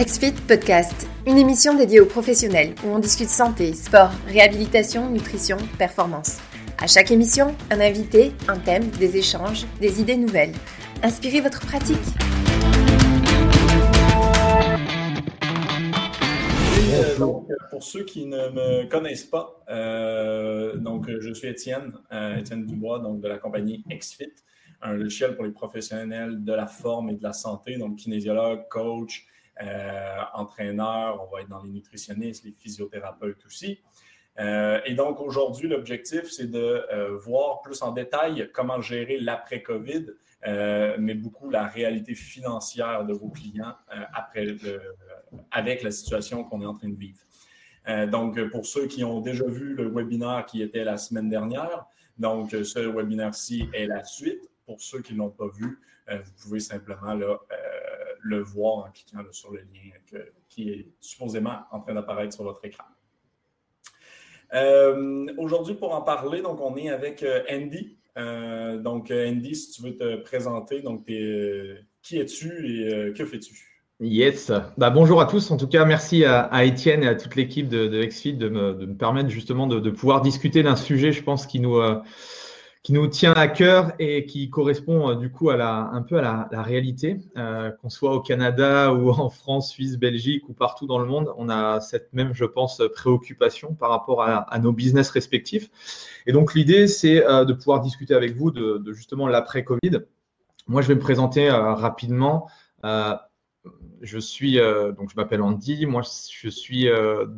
XFIT Podcast, une émission dédiée aux professionnels où on discute santé, sport, réhabilitation, nutrition, performance. À chaque émission, un invité, un thème, des échanges, des idées nouvelles. Inspirez votre pratique. Euh, pour ceux qui ne me connaissent pas, euh, donc, je suis Étienne, euh, Dubois, donc, de la compagnie XFIT, un logiciel pour les professionnels de la forme et de la santé, donc kinésiologue, coach, euh, entraîneurs, on va être dans les nutritionnistes, les physiothérapeutes aussi. Euh, et donc aujourd'hui, l'objectif, c'est de euh, voir plus en détail comment gérer l'après-COVID, mais beaucoup la réalité financière de vos clients après avec la situation qu'on est en train de vivre. donc, pour ceux qui ont déjà vu le webinaire qui était la semaine dernière, donc ce webinaire-ci est la suite. Pour ceux qui ne l'ont pas vu, vous pouvez simplement là, le voir en cliquant sur le lien qui est supposément en train d'apparaître sur votre écran. Euh, aujourd'hui, pour en parler, donc on est avec euh, Andy. Euh, donc, Andy, si tu veux te présenter, donc qui es-tu et que fais-tu? Yes. Bah, bonjour à tous. En tout cas, merci à, Étienne et à toute l'équipe de, de XFIT de me, permettre justement de, de pouvoir discuter d'un sujet, je pense, qui nous, qui nous tient à cœur et qui correspond euh, du coup à un peu à la, réalité, euh, qu'on soit au Canada ou en France, Suisse, Belgique ou partout dans le monde, on a cette même, je pense, préoccupation par rapport à, nos business respectifs. Et donc l'idée, c'est euh, de pouvoir discuter avec vous de, justement l'après-Covid. Moi, je vais me présenter rapidement. je suis donc je m'appelle Andy. Moi, je suis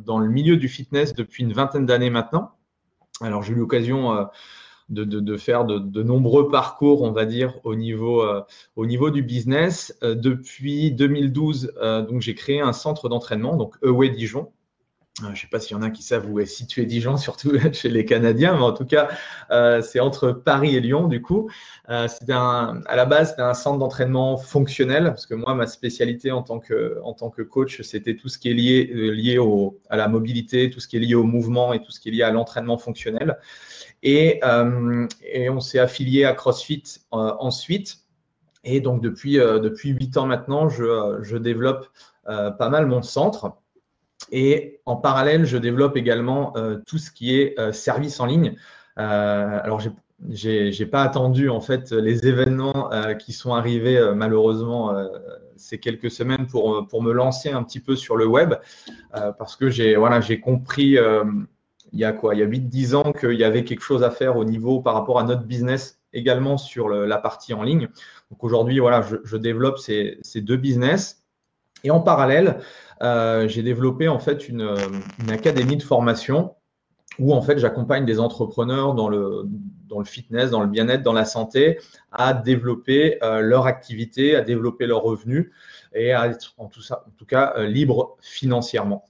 dans le milieu du fitness depuis une vingtaine d'années maintenant. Alors, j'ai eu l'occasion de, faire de, nombreux parcours, on va dire, au niveau, euh, du business. Euh, depuis 2012, euh, donc j'ai créé un centre d'entraînement, donc Away Dijon. je ne sais pas s'il y en a qui savent où est situé Dijon, surtout chez les Canadiens, mais en tout cas, c'est entre Paris et Lyon, du coup. à la base, c'était un centre d'entraînement fonctionnel, parce que moi, ma spécialité en tant que, coach, c'était tout ce qui est lié, à la mobilité, tout ce qui est lié au mouvement et tout ce qui est lié à l'entraînement fonctionnel. Euh, et, on s'est affilié à CrossFit euh, ensuite. Et donc, depuis, euh, depuis 8 ans maintenant, je, développe pas mal mon centre. Et en parallèle, je développe également tout ce qui est service en ligne. alors, j'ai n'ai pas attendu en fait les événements qui sont arrivés malheureusement ces quelques semaines pour, pour me lancer un petit peu sur le web parce que j'ai voilà, compris il y a quoi? Il y a 8-10 ans qu'il y avait quelque chose à faire au niveau par rapport à notre business également sur la partie en ligne. Donc aujourd'hui, voilà, je, développe ces, deux business. Et en parallèle, euh, j'ai développé en fait une, académie de formation où en fait j'accompagne des entrepreneurs dans le, fitness, dans le bien-être, dans la santé, à développer euh, leur activité, à développer leurs revenus et à être en tout, ça, en tout cas euh, libre financièrement.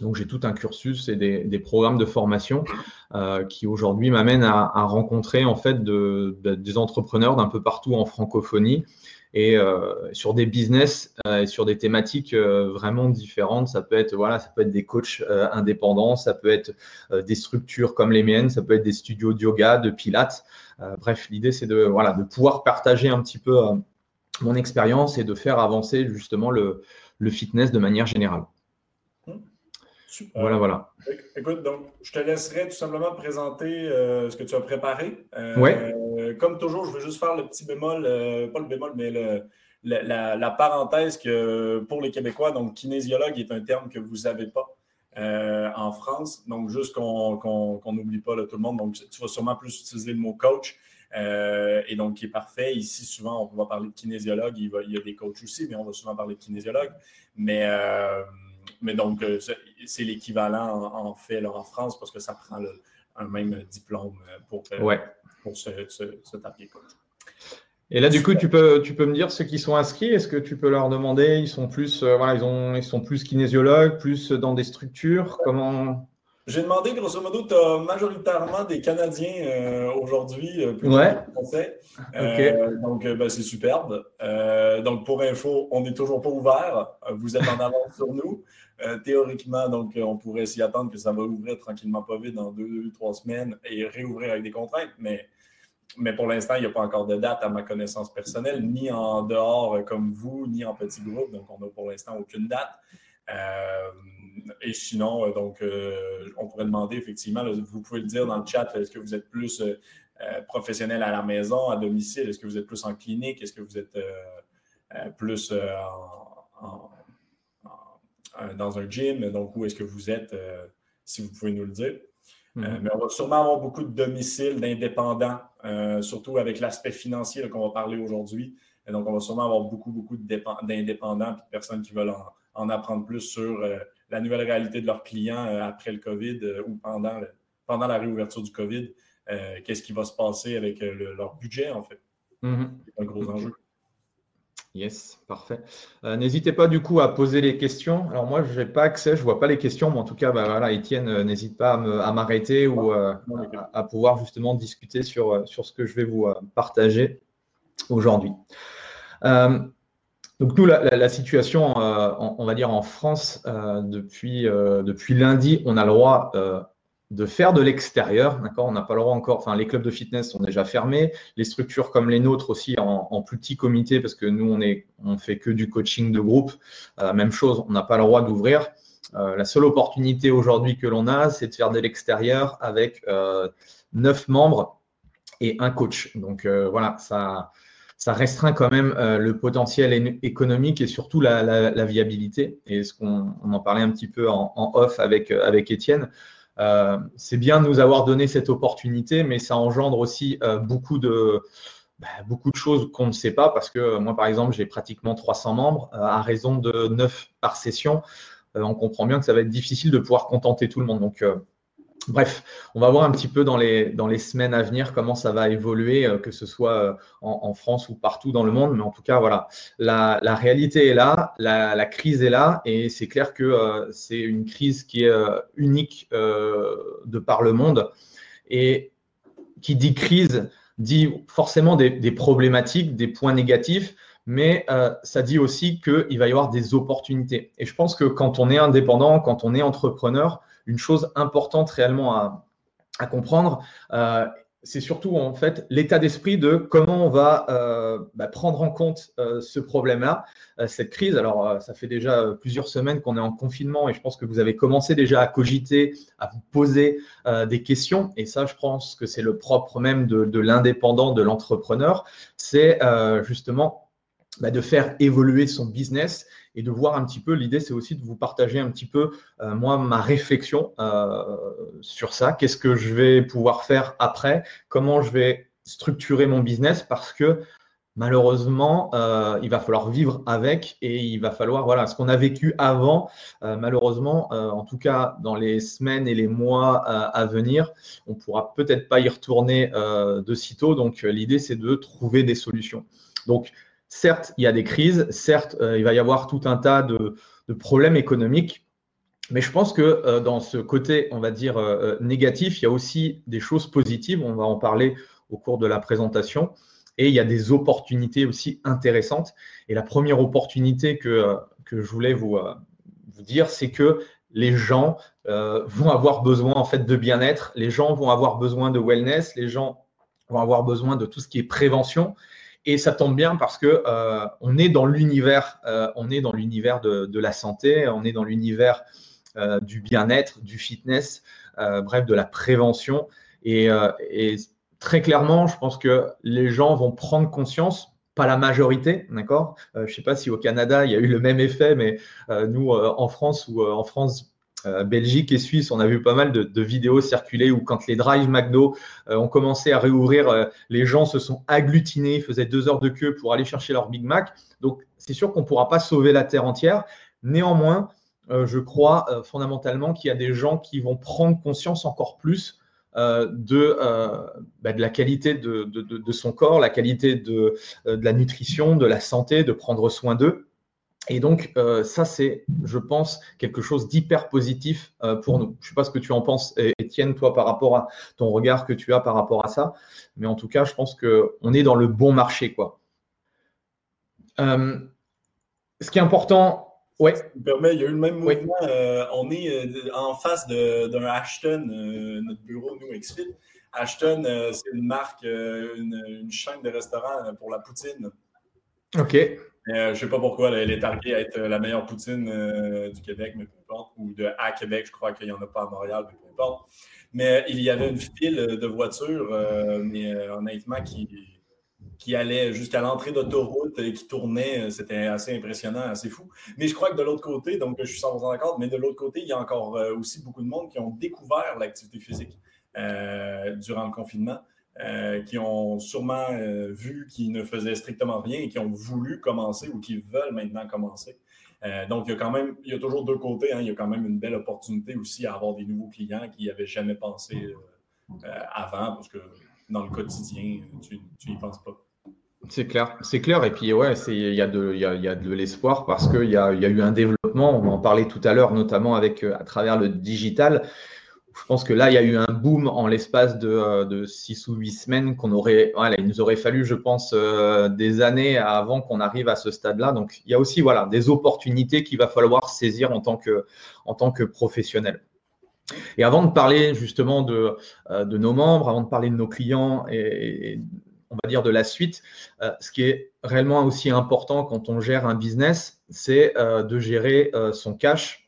Donc j'ai tout un cursus et des, programmes de formation euh, qui aujourd'hui m'amènent à, rencontrer en fait des entrepreneurs d'un peu partout en francophonie et euh, sur des business euh, et sur des thématiques vraiment différentes. Ça peut être voilà, ça peut être des coachs indépendants, ça peut être des structures comme les miennes, ça peut être des studios de yoga, de pilates. bref, l'idée c'est de voilà de pouvoir partager un petit peu mon expérience et de faire avancer justement le fitness de manière générale. Voilà, voilà. Écoute, donc, je te laisserai tout simplement présenter euh, ce que tu as préparé. Euh, comme toujours, je veux juste faire le petit bémol, euh, pas le bémol, mais la, parenthèse que pour les Québécois, donc kinésiologue est un terme que vous n'avez pas en France. Donc, juste qu'on n'oublie pas tout le monde. Donc, tu vas sûrement plus utiliser le mot coach. et donc, qui est parfait. Ici, souvent, on va parler de kinésiologue. Il, il, y a des coachs aussi, mais on va souvent parler de kinésiologue. Mais mais donc, euh, c'est l'équivalent en, fait en France parce que ça prend un même diplôme euh, pour, euh, pour se, taper. Et là, du coup, tu peux, tu peux me dire ceux qui sont inscrits, est-ce que tu peux leur demander, ils sont plus, voilà, ils, ont, ils sont plus kinésiologues, plus dans des structures, comment? J'ai demandé, grosso modo, tu as majoritairement des Canadiens euh, aujourd'hui, euh, plus ouais. français. Euh, donc, ben, c'est superbe. donc, pour info, on n'est toujours pas ouvert. Vous êtes en avance sur nous. théoriquement, donc, on pourrait s'y attendre que ça va ouvrir tranquillement pas vite dans deux, trois semaines et réouvrir avec des contraintes. Mais mais pour l'instant, il n'y a pas encore de date à ma connaissance personnelle, ni en dehors comme vous, ni en petit groupe. Donc, on n'a pour l'instant aucune date. Et sinon, donc, on pourrait demander effectivement, vous pouvez le dire dans le chat, est-ce que vous êtes plus professionnel à la maison, à domicile? Est-ce que vous êtes plus en clinique? Est-ce que vous êtes plus en euh, dans un gym? Donc, où est-ce que vous êtes, euh, si vous pouvez nous le dire? Euh, mhm. mais on va sûrement avoir beaucoup de domiciles d'indépendants, surtout avec l'aspect financier qu'on va parler aujourd'hui. donc, on va sûrement avoir beaucoup, beaucoup d'indépendants et de personnes qui veulent en, apprendre plus sur la nouvelle réalité de leurs clients après le COVID ou pendant, pendant la réouverture du COVID. Qu'est-ce qui va se passer avec leur budget, en fait? Mhm. C'est un gros enjeu. Yes, parfait. Euh, n'hésitez pas du coup à poser les questions. Alors moi, je n'ai pas accès, je ne vois pas les questions, mais en tout cas, bah, voilà, Étienne, euh, n'hésite pas à m'arrêter ou euh, à, pouvoir justement discuter sur, sur ce que je vais vous partager aujourd'hui. Donc nous, la, situation, on, va dire en France, depuis, depuis lundi, on a le droit de faire de l'extérieur. D'accord? On n'a pas le droit encore. Enfin, les clubs de fitness sont déjà fermés. Les structures comme les nôtres aussi en, plus petit comité, parce que nous, on est, on fait que du coaching de groupe. Euh, même chose, on n'a pas le droit d'ouvrir. Euh, la seule opportunité aujourd'hui que l'on a, c'est de faire de l'extérieur avec euh, neuf membres et un coach. Donc voilà, ça, ça restreint quand même le potentiel économique et surtout la, viabilité. Et ce qu'on en parlait un petit peu en, off avec, avec Étienne. Euh, c'est bien de nous avoir donné cette opportunité, mais ça engendre aussi euh, beaucoup de, bah, beaucoup de choses qu'on ne sait pas parce que euh, moi, par exemple, j'ai pratiquement 300 membres à raison de 9 par session. on comprend bien que ça va être difficile de pouvoir contenter tout le monde. Donc, Bref, on va voir un petit peu dans les, semaines à venir comment ça va évoluer, euh, que ce soit euh, en, France ou partout dans le monde. Mais en tout cas, voilà, la, réalité est là, la, crise est là, et c'est clair que euh, c'est une crise qui est unique de par le monde. Et qui dit crise dit forcément des, des problématiques, des points négatifs, mais ça dit aussi qu'il va y avoir des opportunités. Et je pense que quand on est indépendant, quand on est entrepreneur, une chose importante réellement à, comprendre. Euh, c'est surtout en fait l'état d'esprit de comment on va euh, bah, prendre en compte euh, ce problème-là, cette crise. Alors, ça fait déjà plusieurs semaines qu'on est en confinement et je pense que vous avez commencé déjà à cogiter, à vous poser des questions. Et ça, je pense que c'est le propre même de, l'indépendant, de l'entrepreneur. C'est justement bah, de faire évoluer son business et de voir un petit peu. L'idée, c'est aussi de vous partager un petit peu, euh, moi, ma réflexion euh, sur ça. Qu'est-ce que je vais pouvoir faire après? Comment je vais structurer mon business? Parce que malheureusement, euh, il va falloir vivre avec et il va falloir, voilà, ce qu'on a vécu avant, malheureusement, en tout cas dans les semaines et les mois à venir, on ne pourra peut-être pas y retourner de sitôt. Donc, l'idée, c'est de trouver des solutions. Donc, Certes, il y a des crises, certes, euh, il va y avoir tout un tas de, problèmes économiques, mais je pense que euh, dans ce côté, on va dire, euh, négatif, il y a aussi des choses positives, on va en parler au cours de la présentation, et il y a des opportunités aussi intéressantes. Et la première opportunité que, je voulais vous, vous dire, c'est que les gens vont avoir besoin en fait de bien-être, les gens vont avoir besoin de wellness, les gens vont avoir besoin de tout ce qui est prévention. Et ça tombe bien parce que euh, on est dans l'univers, euh, on est dans l'univers de, la santé, on est dans l'univers euh, du bien-être, du fitness, bref, de la prévention. Et, très clairement, je pense que les gens vont prendre conscience pas la majorité, d'accord? Je ne sais pas si au Canada, il y a eu le même effet, mais nous, en France ou en France, euh, Belgique et Suisse, on a vu pas mal de, vidéos circuler où quand les drive McDo euh, ont commencé à réouvrir, euh, les gens se sont agglutinés, faisaient deux heures de queue pour aller chercher leur Big Mac. Donc c'est sûr qu'on ne pourra pas sauver la terre entière. Néanmoins, je crois fondamentalement qu'il y a des gens qui vont prendre conscience encore plus de, bah, de, la qualité de, son corps, la qualité de, la nutrition, de la santé, de prendre soin d'eux. Et donc, euh, ça, c'est, je pense, quelque chose d'hyper positif euh, pour nous. Je ne sais pas ce que tu en penses, Étienne, toi, par rapport à ton regard que tu as par rapport à ça. Mais en tout cas, je pense qu'on est dans le bon marché. Quoi. Euh, ce qui est important, ouais. me permet, il y a eu le même mouvement. on est en face d'un Ashton, notre bureau, nous, Exfit. Ashton, c'est une marque, une, chaîne de restaurants pour la poutine. OK. je ne sais pas pourquoi elle est targuée à être la meilleure poutine du Québec, mais peu importe. Ou de à Québec, je crois qu'il n'y en a pas à Montréal, mais peu importe. Mais il y avait une file de voitures, mais honnêtement, qui, qui allait jusqu'à l'entrée d'autoroute et qui tournait. C'était assez impressionnant, assez fou. Mais je crois que de l'autre côté, donc je suis 100% d'accord, mais de l'autre côté, il y a encore euh, aussi beaucoup de monde qui ont découvert l'activité physique euh, durant le confinement. Euh, qui ont sûrement vu qu'ils ne faisaient strictement rien et qui ont voulu commencer ou qui veulent maintenant commencer. donc, il y a quand même, il y a toujours deux côtés. Hein. il y a quand même une belle opportunité aussi à avoir des nouveaux clients qui n'y avaient jamais pensé avant, parce que dans le quotidien, tu n'y penses pas. C'est clair, c'est clair. Et puis, ouais, il y a de, l'espoir parce qu'il y a, y a eu un développement. On en parlait tout à l'heure, notamment avec, euh, à travers le digital. Je pense que là, il y a eu un boom en l'espace de, euh, de six ou huit semaines qu'on aurait, il nous aurait fallu, je pense, euh, des années avant qu'on arrive à ce stade-là. Donc, il y a aussi, voilà, des opportunités qu'il va falloir saisir en tant que, professionnel. Et avant de parler justement de, de nos membres, avant de parler de nos clients et on va dire, de la suite. Euh, ce qui est réellement aussi important quand on gère un business, c'est euh, de gérer euh, son cash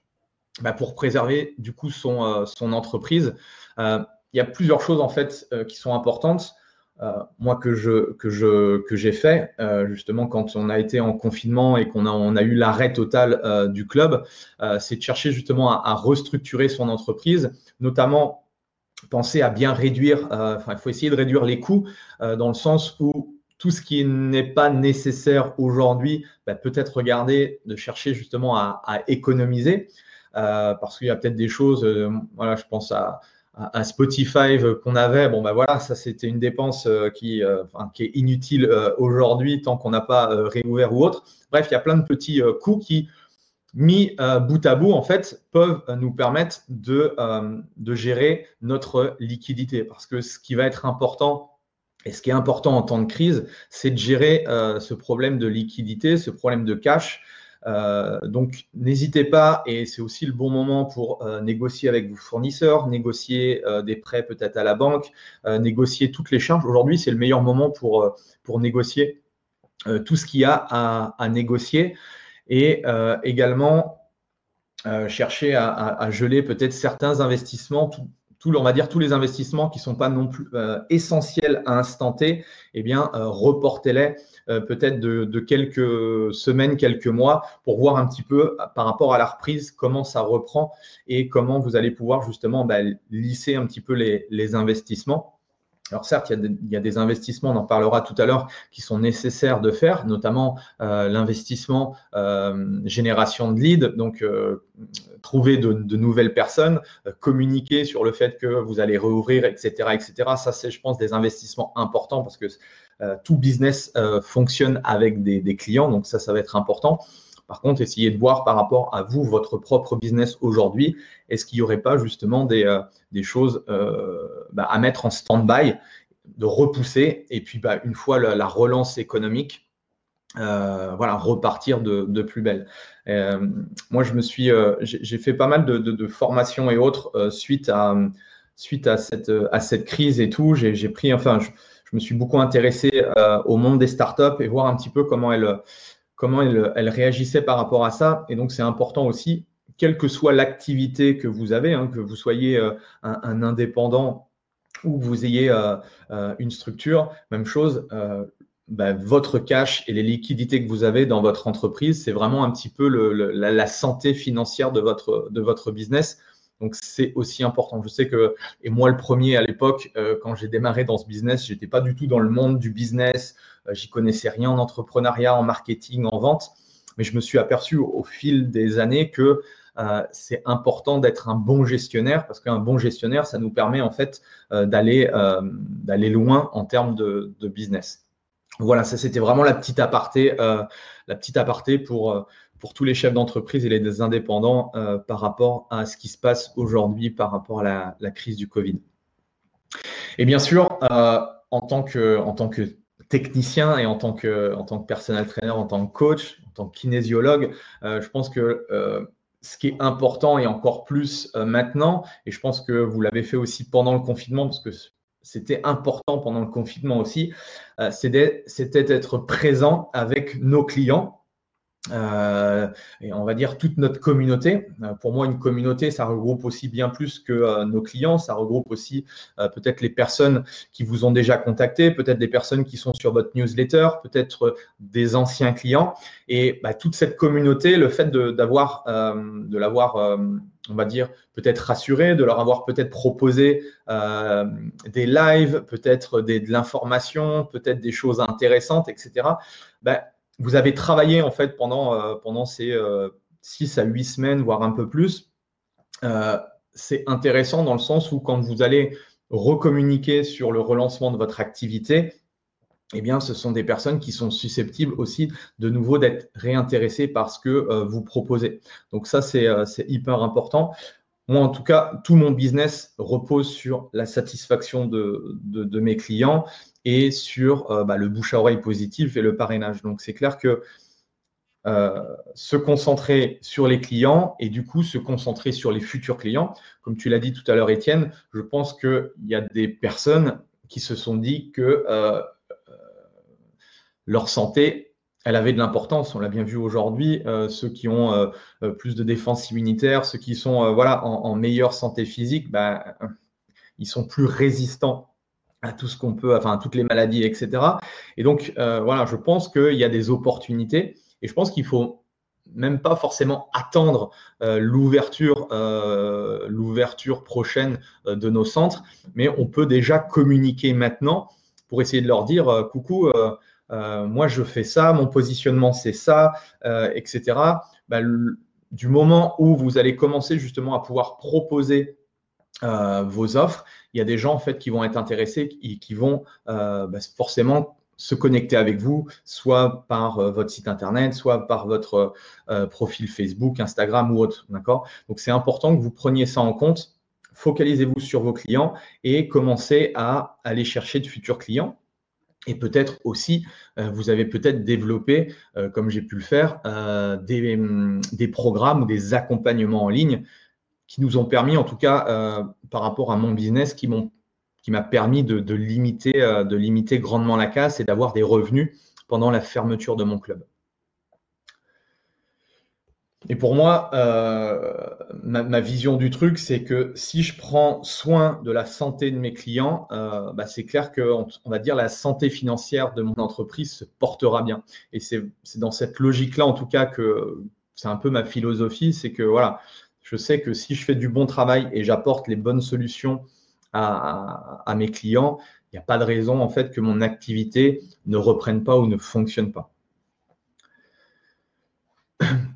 bah, pour préserver du coup son, son entreprise. il y a plusieurs choses en fait qui sont importantes. moi que je que j'ai fait justement quand on a été en confinement et qu'on a on a eu l'arrêt total du club, c'est de chercher justement à, restructurer son entreprise, notamment penser à bien réduire, euh, enfin, il faut essayer de réduire les coûts euh, dans le sens où tout ce qui n'est pas nécessaire aujourd'hui, bah, peut-être regarder de chercher justement à, économiser, euh, parce qu'il y a peut-être des choses, voilà, je pense à, Spotify qu'on avait, bon ben voilà, ça c'était une dépense qui, est inutile aujourd'hui tant qu'on n'a pas réouvert ou autre. Bref, il y a plein de petits coûts qui mis euh, bout à bout, en fait, peuvent euh, nous permettre euh, de, gérer notre liquidité. Parce que ce qui va être important, et ce qui est important en temps de crise, c'est de gérer ce problème de liquidité, ce problème de cash. Donc, n'hésitez pas, et c'est aussi le bon moment pour négocier avec vos fournisseurs, négocier des prêts peut-être à la banque, négocier toutes les charges. Aujourd'hui, c'est le meilleur moment pour, négocier tout ce qu'il y a à, négocier et euh, également euh, chercher à, geler peut-être certains investissements, on va dire tous les investissements qui ne sont pas non plus euh, essentiels à instant eh bien, reportez-les peut-être de, quelques semaines, quelques mois, pour voir un petit peu par rapport à la reprise comment ça reprend et comment vous allez pouvoir justement bah, lisser un petit peu les investissements. Alors certes, il y, a des, investissements, on en parlera tout à l'heure, qui sont nécessaires de faire, notamment euh, l'investissement euh, génération de leads, donc euh, trouver de, nouvelles personnes, communiquer sur le fait que vous allez rouvrir, etc., etc. Ça, c'est, je pense, des investissements importants parce que tout business fonctionne avec des, clients, donc ça, ça va être important. Par contre, essayez de voir par rapport à vous, votre propre business aujourd'hui, est-ce qu'il n'y aurait pas justement des, euh, choses euh, bah, à mettre en stand-by, de repousser, et puis bah, une fois la, relance économique, euh, voilà, repartir de, plus belle? moi, je me suis, j'ai fait pas mal de, formations et autres suite à cette crise et tout. J'ai pris, enfin, je, je, me suis beaucoup intéressé au monde des startups et voir un petit peu comment elles comment elle, réagissait par rapport à ça. Et donc, c'est important aussi, quelle que soit l'activité que vous avez, hein, que vous soyez euh, un, indépendant ou que vous ayez euh, euh, une structure, même chose, bah, votre cash et les liquidités que vous avez dans votre entreprise, c'est vraiment un petit peu la, santé financière de votre, business. Donc, c'est aussi important. Je sais que, et moi, le premier à l'époque, quand j'ai démarré dans ce business, je n'étais pas du tout dans le monde du business, j'y connaissais rien en entrepreneuriat, en marketing, en vente, mais je me suis aperçu au, fil des années que euh, c'est important d'être un bon gestionnaire parce qu'un bon gestionnaire, ça nous permet en fait euh, d'aller d'aller loin en termes de, business. Voilà, ça c'était vraiment la petite aparté, la petite aparté pour pour tous les chefs d'entreprise et les indépendants par rapport à ce qui se passe aujourd'hui par rapport à la, la, crise du Covid. Et bien sûr, en tant que en tant que technicien et en tant que, en tant que personal trainer, en tant que coach, en tant que kinésiologue, euh, je pense que euh, ce qui est important et encore plus euh, maintenant, et je pense que vous l'avez fait aussi pendant le confinement, parce que c'était important pendant le confinement aussi, c'était d'être présent avec nos clients euh, et on va dire toute notre communauté. Euh, pour moi, une communauté, ça regroupe aussi bien plus que euh, nos clients, ça regroupe aussi peut-être les personnes qui vous ont déjà contacté, peut-être des personnes qui sont sur votre newsletter, peut-être des anciens clients. Et bah, toute cette communauté, le fait d'avoir, de, l'avoir, on va dire, peut-être rassuré, de leur avoir peut-être proposé des lives, peut-être de l'information, peut-être des choses intéressantes, etc vous avez travaillé en fait pendant, euh, pendant ces euh, six à huit semaines, voire un peu plus. Euh, c'est intéressant dans le sens où quand vous allez recommuniquer sur le relancement de votre activité, eh bien, ce sont des personnes qui sont susceptibles aussi de nouveau d'être réintéressées par ce que vous proposez. Donc ça, c'est hyper important. Moi, en tout cas, tout mon business repose sur la satisfaction de, mes clients et sur euh, bah, le bouche à oreille positif et le parrainage. Donc c'est clair que euh, se concentrer sur les clients et du coup se concentrer sur les futurs clients. Comme tu l'as dit tout à l'heure, Étienne, je pense qu'il y a des personnes qui se sont dit que euh, leur santé, elle avait de l'importance. On l'a bien vu aujourd'hui, ceux qui ont plus de défense immunitaire, ceux qui sont voilà, en, meilleure santé physique, bah, ils sont plus résistants à tout ce qu'on peut, enfin à toutes les maladies, etc. Et donc, euh, voilà, je pense qu'il y a des opportunités et je pense qu'il faut même pas forcément attendre euh, l'ouverture, euh, l'ouverture prochaine de nos centres, mais on peut déjà communiquer maintenant pour essayer de leur dire coucou, moi je fais ça, mon positionnement c'est ça, etc. Bah, du moment où vous allez commencer justement à pouvoir proposer vos offres, il y a des gens en fait qui vont être intéressés et qui vont euh, bah, forcément se connecter avec vous, soit par euh, votre site internet, soit par votre euh, profil Facebook, Instagram ou autre. D'accord? Donc c'est important que vous preniez ça en compte. Focalisez-vous sur vos clients et commencez à aller chercher de futurs clients. Et peut-être aussi, vous avez peut-être développé, comme j'ai pu le faire, des, des, programmes ou des accompagnements en ligne qui nous ont permis, en tout cas euh, par rapport à mon business, qui m'a permis euh, de limiter grandement la casse et d'avoir des revenus pendant la fermeture de mon club. Et pour moi, euh, ma, vision du truc, c'est que si je prends soin de la santé de mes clients, bah, c'est clair que va dire la santé financière de mon entreprise se portera bien. Et c'est dans cette logique-là, en tout cas, que c'est un peu ma philosophie, c'est que voilà, je sais que si je fais du bon travail et j'apporte les bonnes solutions à, mes clients, il n'y a pas de raison en fait que mon activité ne reprenne pas ou ne fonctionne pas.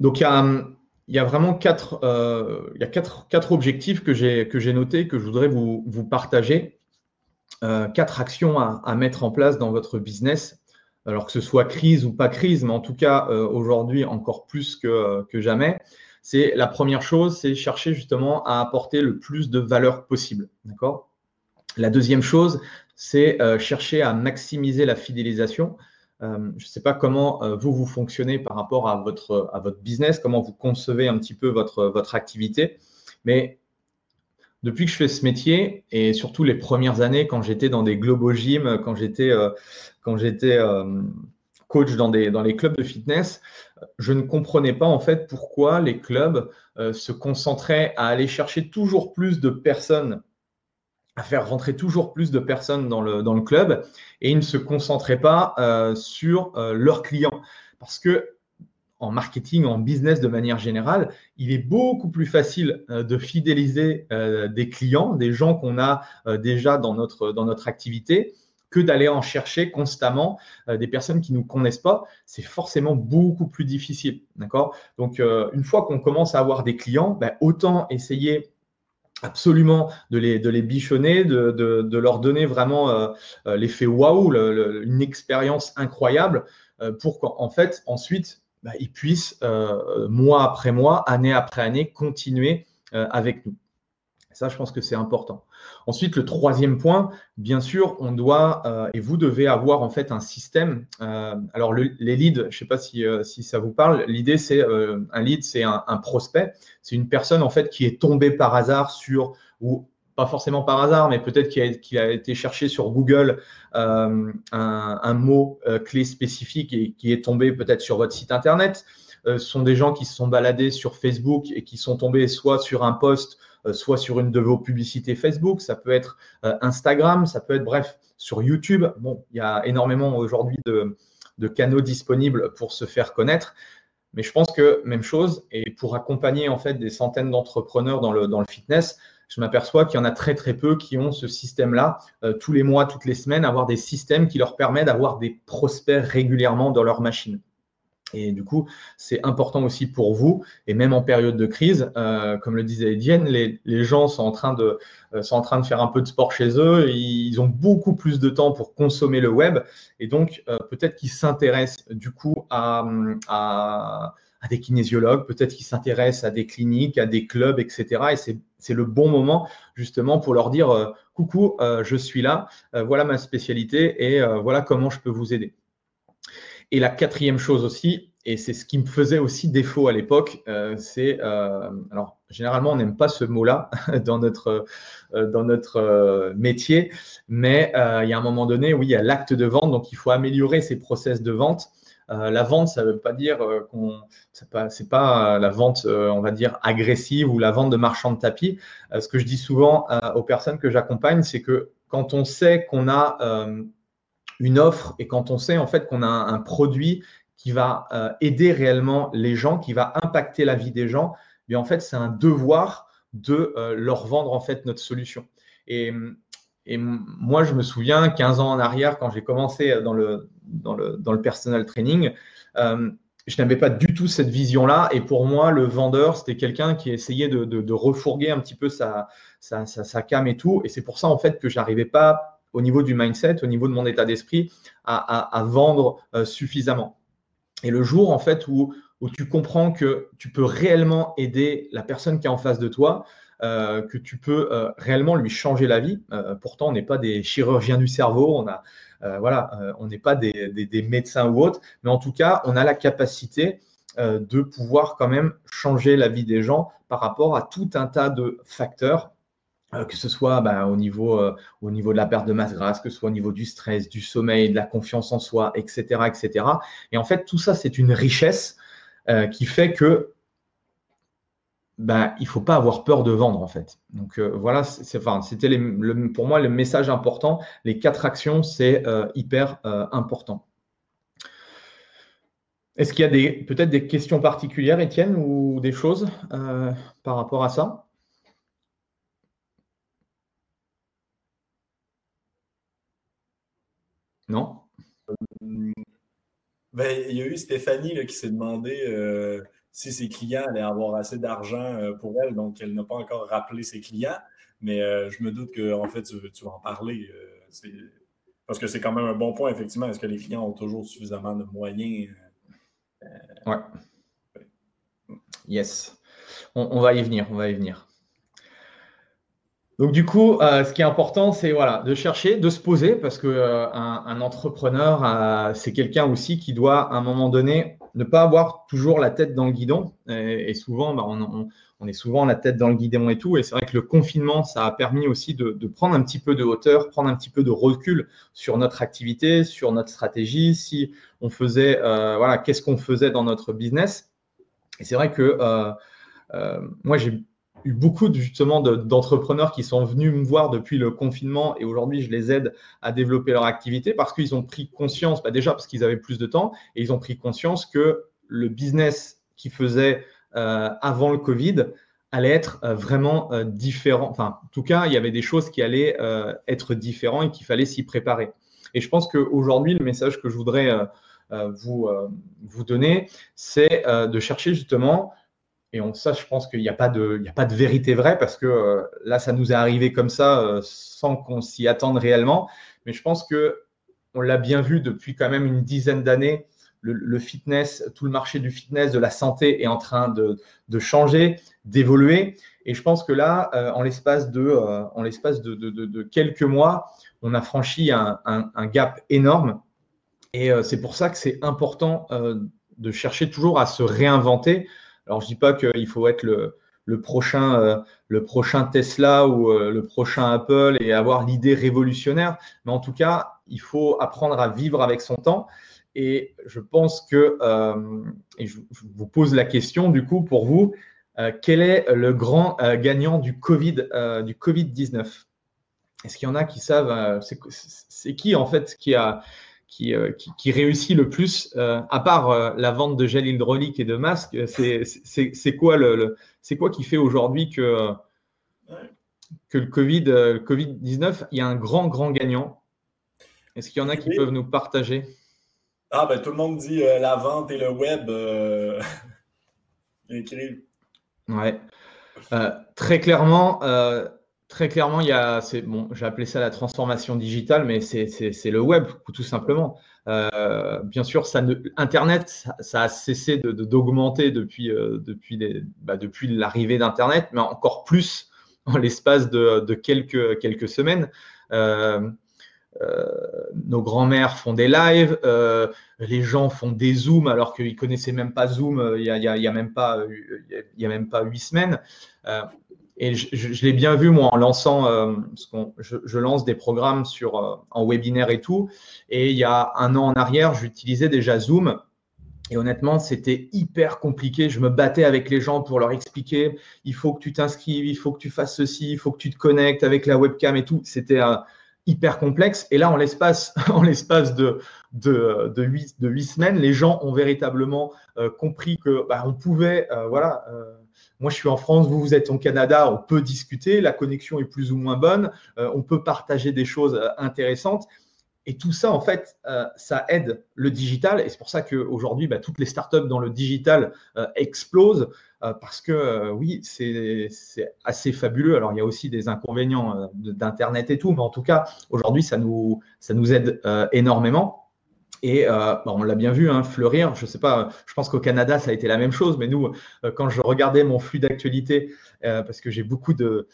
Donc il y a, vraiment quatre, euh, objectifs que j'ai notés, que je voudrais vous, partager. Euh, quatre actions à, mettre en place dans votre business, alors que ce soit crise ou pas crise, mais en tout cas euh, aujourd'hui encore plus que jamais c'est la première chose, c'est chercher justement à apporter le plus de valeur possible. D'accord? La deuxième chose, c'est chercher à maximiser la fidélisation. Euh, je ne sais pas comment euh, vous, vous fonctionnez par rapport à votre, à votre business, comment vous concevez un petit peu votre, votre activité, mais depuis que je fais ce métier et surtout les premières années quand j'étais dans des global gym, quand j'étais j'étais coach dans, des, dans les clubs de fitness, je ne comprenais pas en fait pourquoi les clubs euh, se concentraient à aller chercher toujours plus de personnes, à faire rentrer toujours plus de personnes dans le, dans le club, et ils ne se concentraient pas euh, sur euh, leurs clients. Parce que en marketing, en business de manière générale, il est beaucoup plus facile de fidéliser des clients, des gens qu'on a déjà dans notre, dans notre activité, que d'aller en chercher constamment euh, des personnes qui ne nous connaissent pas. C'est forcément beaucoup plus difficile. D'accord? Donc, euh, une fois qu'on commence à avoir des clients, ben, autant essayer absolument de les, de les bichonner, de, leur donner vraiment euh, l'effet waouh, une expérience incroyable pour qu'en fait, ensuite, ben, ils puissent, mois après mois, année après année, continuer avec nous. Ça, je pense que c'est important. Ensuite, le troisième point, bien sûr, on doit, euh, et vous devez avoir en fait un système. Euh, alors, les leads, je ne sais pas si, euh, si, ça vous parle, l'idée, c'est un lead, c'est un, prospect. C'est une personne en fait qui est tombée par hasard sur, ou pas forcément par hasard, mais peut-être qu'il a, été cherché sur Google un, un, mot clé spécifique et qui est tombé peut-être sur votre site internet. Ce sont des gens qui se sont baladés sur Facebook et qui sont tombés soit sur un post euh, soit sur une de vos publicités Facebook, ça peut être euh, Instagram, ça peut être, bref, sur YouTube. Bon, il y a énormément aujourd'hui de, canaux disponibles pour se faire connaître. Mais je pense que même chose, et pour accompagner en fait des centaines d'entrepreneurs dans le, fitness, je m'aperçois qu'il y en a très très peu qui ont ce système-là, euh, tous les mois, toutes les semaines, avoir des systèmes qui leur permettent d'avoir des prospects régulièrement dans leur machine. Et du coup, c'est important aussi pour vous, et même en période de crise, euh, comme le disait Etienne, les, gens sont en, train de, euh, sont en train de faire un peu de sport chez eux, ils ont beaucoup plus de temps pour consommer le web, et donc euh, peut-être qu'ils s'intéressent du coup à, à, des kinésiologues, peut-être qu'ils s'intéressent à des cliniques, à des clubs, etc. Et c'est le bon moment justement pour leur dire, coucou, je suis là, voilà ma spécialité, et voilà comment je peux vous aider. Et la quatrième chose aussi, et c'est ce qui me faisait aussi défaut à l'époque, euh, c'est, euh, alors généralement on n'aime pas ce mot-là dans notre, euh, dans notre métier, mais il y a un moment donné, oui, il y a l'acte de vente, donc il faut améliorer ces process de vente. la vente, ça ne veut pas dire qu'on, c'est pas, pas la vente, on va dire agressive ou la vente de marchand de tapis. ce que je dis souvent aux personnes que j'accompagne, c'est que quand on sait qu'on a une offre et quand on sait en fait qu'on a un, produit qui va euh, aider réellement les gens, qui va impacter la vie des gens, en fait, c'est un devoir de euh, leur vendre en fait notre solution. Et, moi, je me souviens 15 ans en arrière, quand j'ai commencé dans le, dans le, dans le personal training, euh, je n'avais pas du tout cette vision-là. Et pour moi, le vendeur, c'était quelqu'un qui essayait de, de, refourguer un petit peu sa, sa, sa, sa cam et tout. Et c'est pour ça, en fait, que j'arrivais pas au niveau du mindset, au niveau de mon état d'esprit, à, vendre euh, suffisamment. Et le jour, en fait, où, tu comprends que tu peux réellement aider la personne qui est en face de toi, euh, que tu peux euh, réellement lui changer la vie. pourtant, on n'est pas des chirurgiens du cerveau, on n'est pas des, médecins ou autres, mais en tout cas, on a la capacité de pouvoir quand même changer la vie des gens par rapport à tout un tas de facteurs que ce soit bah, au, niveau, euh, au niveau de la perte de masse grasse, que ce soit au niveau du stress, du sommeil, de la confiance en soi, etc. etc. Et en fait, tout ça, c'est une richesse euh, qui fait que bah, il ne faut pas avoir peur de vendre, en fait. Donc voilà, c'était pour moi le message important. Les quatre actions, c'est hyper important. Est-ce qu'il y a peut-être des questions particulières, Étienne, ou des choses par rapport à ça? Non? Ben, Il y a eu Stéphanie qui s'est demandé euh, si ses clients allaient avoir assez d'argent euh, pour elle, donc elle n'a pas encore rappelé ses clients. Mais euh, je me doute que en fait, tu, vas en parler. parce que c'est quand même un bon point, effectivement. Est-ce que les clients ont toujours suffisamment de moyens? ouais. Yes. on va y venir, on va y venir. Donc du coup, euh, ce qui est important, c'est voilà, de chercher, de se poser, parce que euh, un, entrepreneur, euh, c'est quelqu'un aussi qui doit, à un moment donné, ne pas avoir toujours la tête dans le guidon. Et, souvent, bah, on, est souvent la tête dans le guidon et tout. Et c'est vrai que le confinement, ça a permis aussi de, prendre un petit peu de hauteur, prendre un petit peu de recul sur notre activité, sur notre stratégie. Si on faisait, voilà, qu'est-ce qu'on faisait dans notre business. Et c'est vrai que moi, j'ai eu beaucoup justement d'entrepreneurs qui sont venus me voir depuis le confinement et aujourd'hui je les aide à développer leur activité parce qu'ils ont pris conscience, bah déjà parce qu'ils avaient plus de temps et ils ont pris conscience que le business qu'ils faisaient euh, avant le Covid allait être euh, vraiment euh, différent. Enfin, en tout cas, il y avait des choses qui allaient être différentes et qu'il fallait s'y préparer. Et je pense qu'aujourd'hui, le message que je voudrais vous, vous donner, c'est de chercher justement et on, ça, je pense qu'il n'y a, pas de, a pas de vérité vraie parce que euh, là, ça nous est arrivé comme ça euh, sans qu'on s'y attende réellement. Mais je pense que on l'a bien vu depuis quand même une dizaine d'années. Le, fitness, tout le marché du fitness, de la santé est en train de, de changer, d'évoluer. Et je pense que là, euh, en l'espace de, en l'espace de, de, quelques mois, on a franchi un, gap énorme. Et c'est pour ça que c'est important de chercher toujours à se réinventer alors, je ne dis pas qu'il faut être le, le prochain, Tesla ou le prochain Apple et avoir l'idée révolutionnaire. Mais en tout cas, il faut apprendre à vivre avec son temps. Et je pense que, et je, vous pose la question du coup pour vous, quel est le grand gagnant du Covid, du Covid-19 Est-ce qu'il y en a qui savent, c'est qui en fait qui a, euh, qui, réussit le plus, euh, à part euh, la vente de gel hydraulique et de masques, c'est quoi, le, quoi qui fait aujourd'hui que, que le Covid, Covid-19, il y a un grand, grand gagnant? Est-ce qu'il y en a qui peuvent nous partager? Ah, ben tout le monde dit la vente et le web. Écrit. Ouais. très clairement, Très clairement, il y a, bon, j'ai appelé ça la transformation digitale, mais c'est le web, tout simplement. Euh, bien sûr, ne, Internet, ça, a cessé d'augmenter de, depuis, euh, bah, depuis l'arrivée d'Internet, mais encore plus en l'espace de, quelques, semaines. Euh, nos grands-mères font des lives, les gens font des zooms alors qu'ils connaissaient même pas Zoom il y a, il y a, a même pas huit semaines et je, l'ai bien vu, moi, en lançant, euh, je, lance des programmes sur, euh, en webinaire et tout. Et il y a un an en arrière, j'utilisais déjà Zoom. Et honnêtement, c'était hyper compliqué. Je me battais avec les gens pour leur expliquer il faut que tu t'inscrives, il faut que tu fasses ceci, il faut que tu te connectes avec la webcam et tout. C'était euh, hyper complexe. Et là, en l'espace, de, de, de, 8, de semaines, les gens ont véritablement compris que bah, pouvait, voilà moi, je suis en France, vous, vous êtes au Canada, on peut discuter, la connexion est plus ou moins bonne, euh, on peut partager des choses euh, intéressantes. Et tout ça, en fait, euh, ça aide le digital. Et c'est pour ça qu'aujourd'hui, bah, toutes les startups dans le digital explosent parce que oui, c'est assez fabuleux. Alors, il y a aussi des inconvénients d'Internet et tout, mais en tout cas, aujourd'hui, ça nous, ça nous aide énormément. Et euh, bah, on l'a bien vu hein, fleurir. Je sais pas, je pense qu'au Canada, ça a été la même chose. Mais nous, euh, quand je regardais mon flux d'actualité, euh, parce que j'ai beaucoup de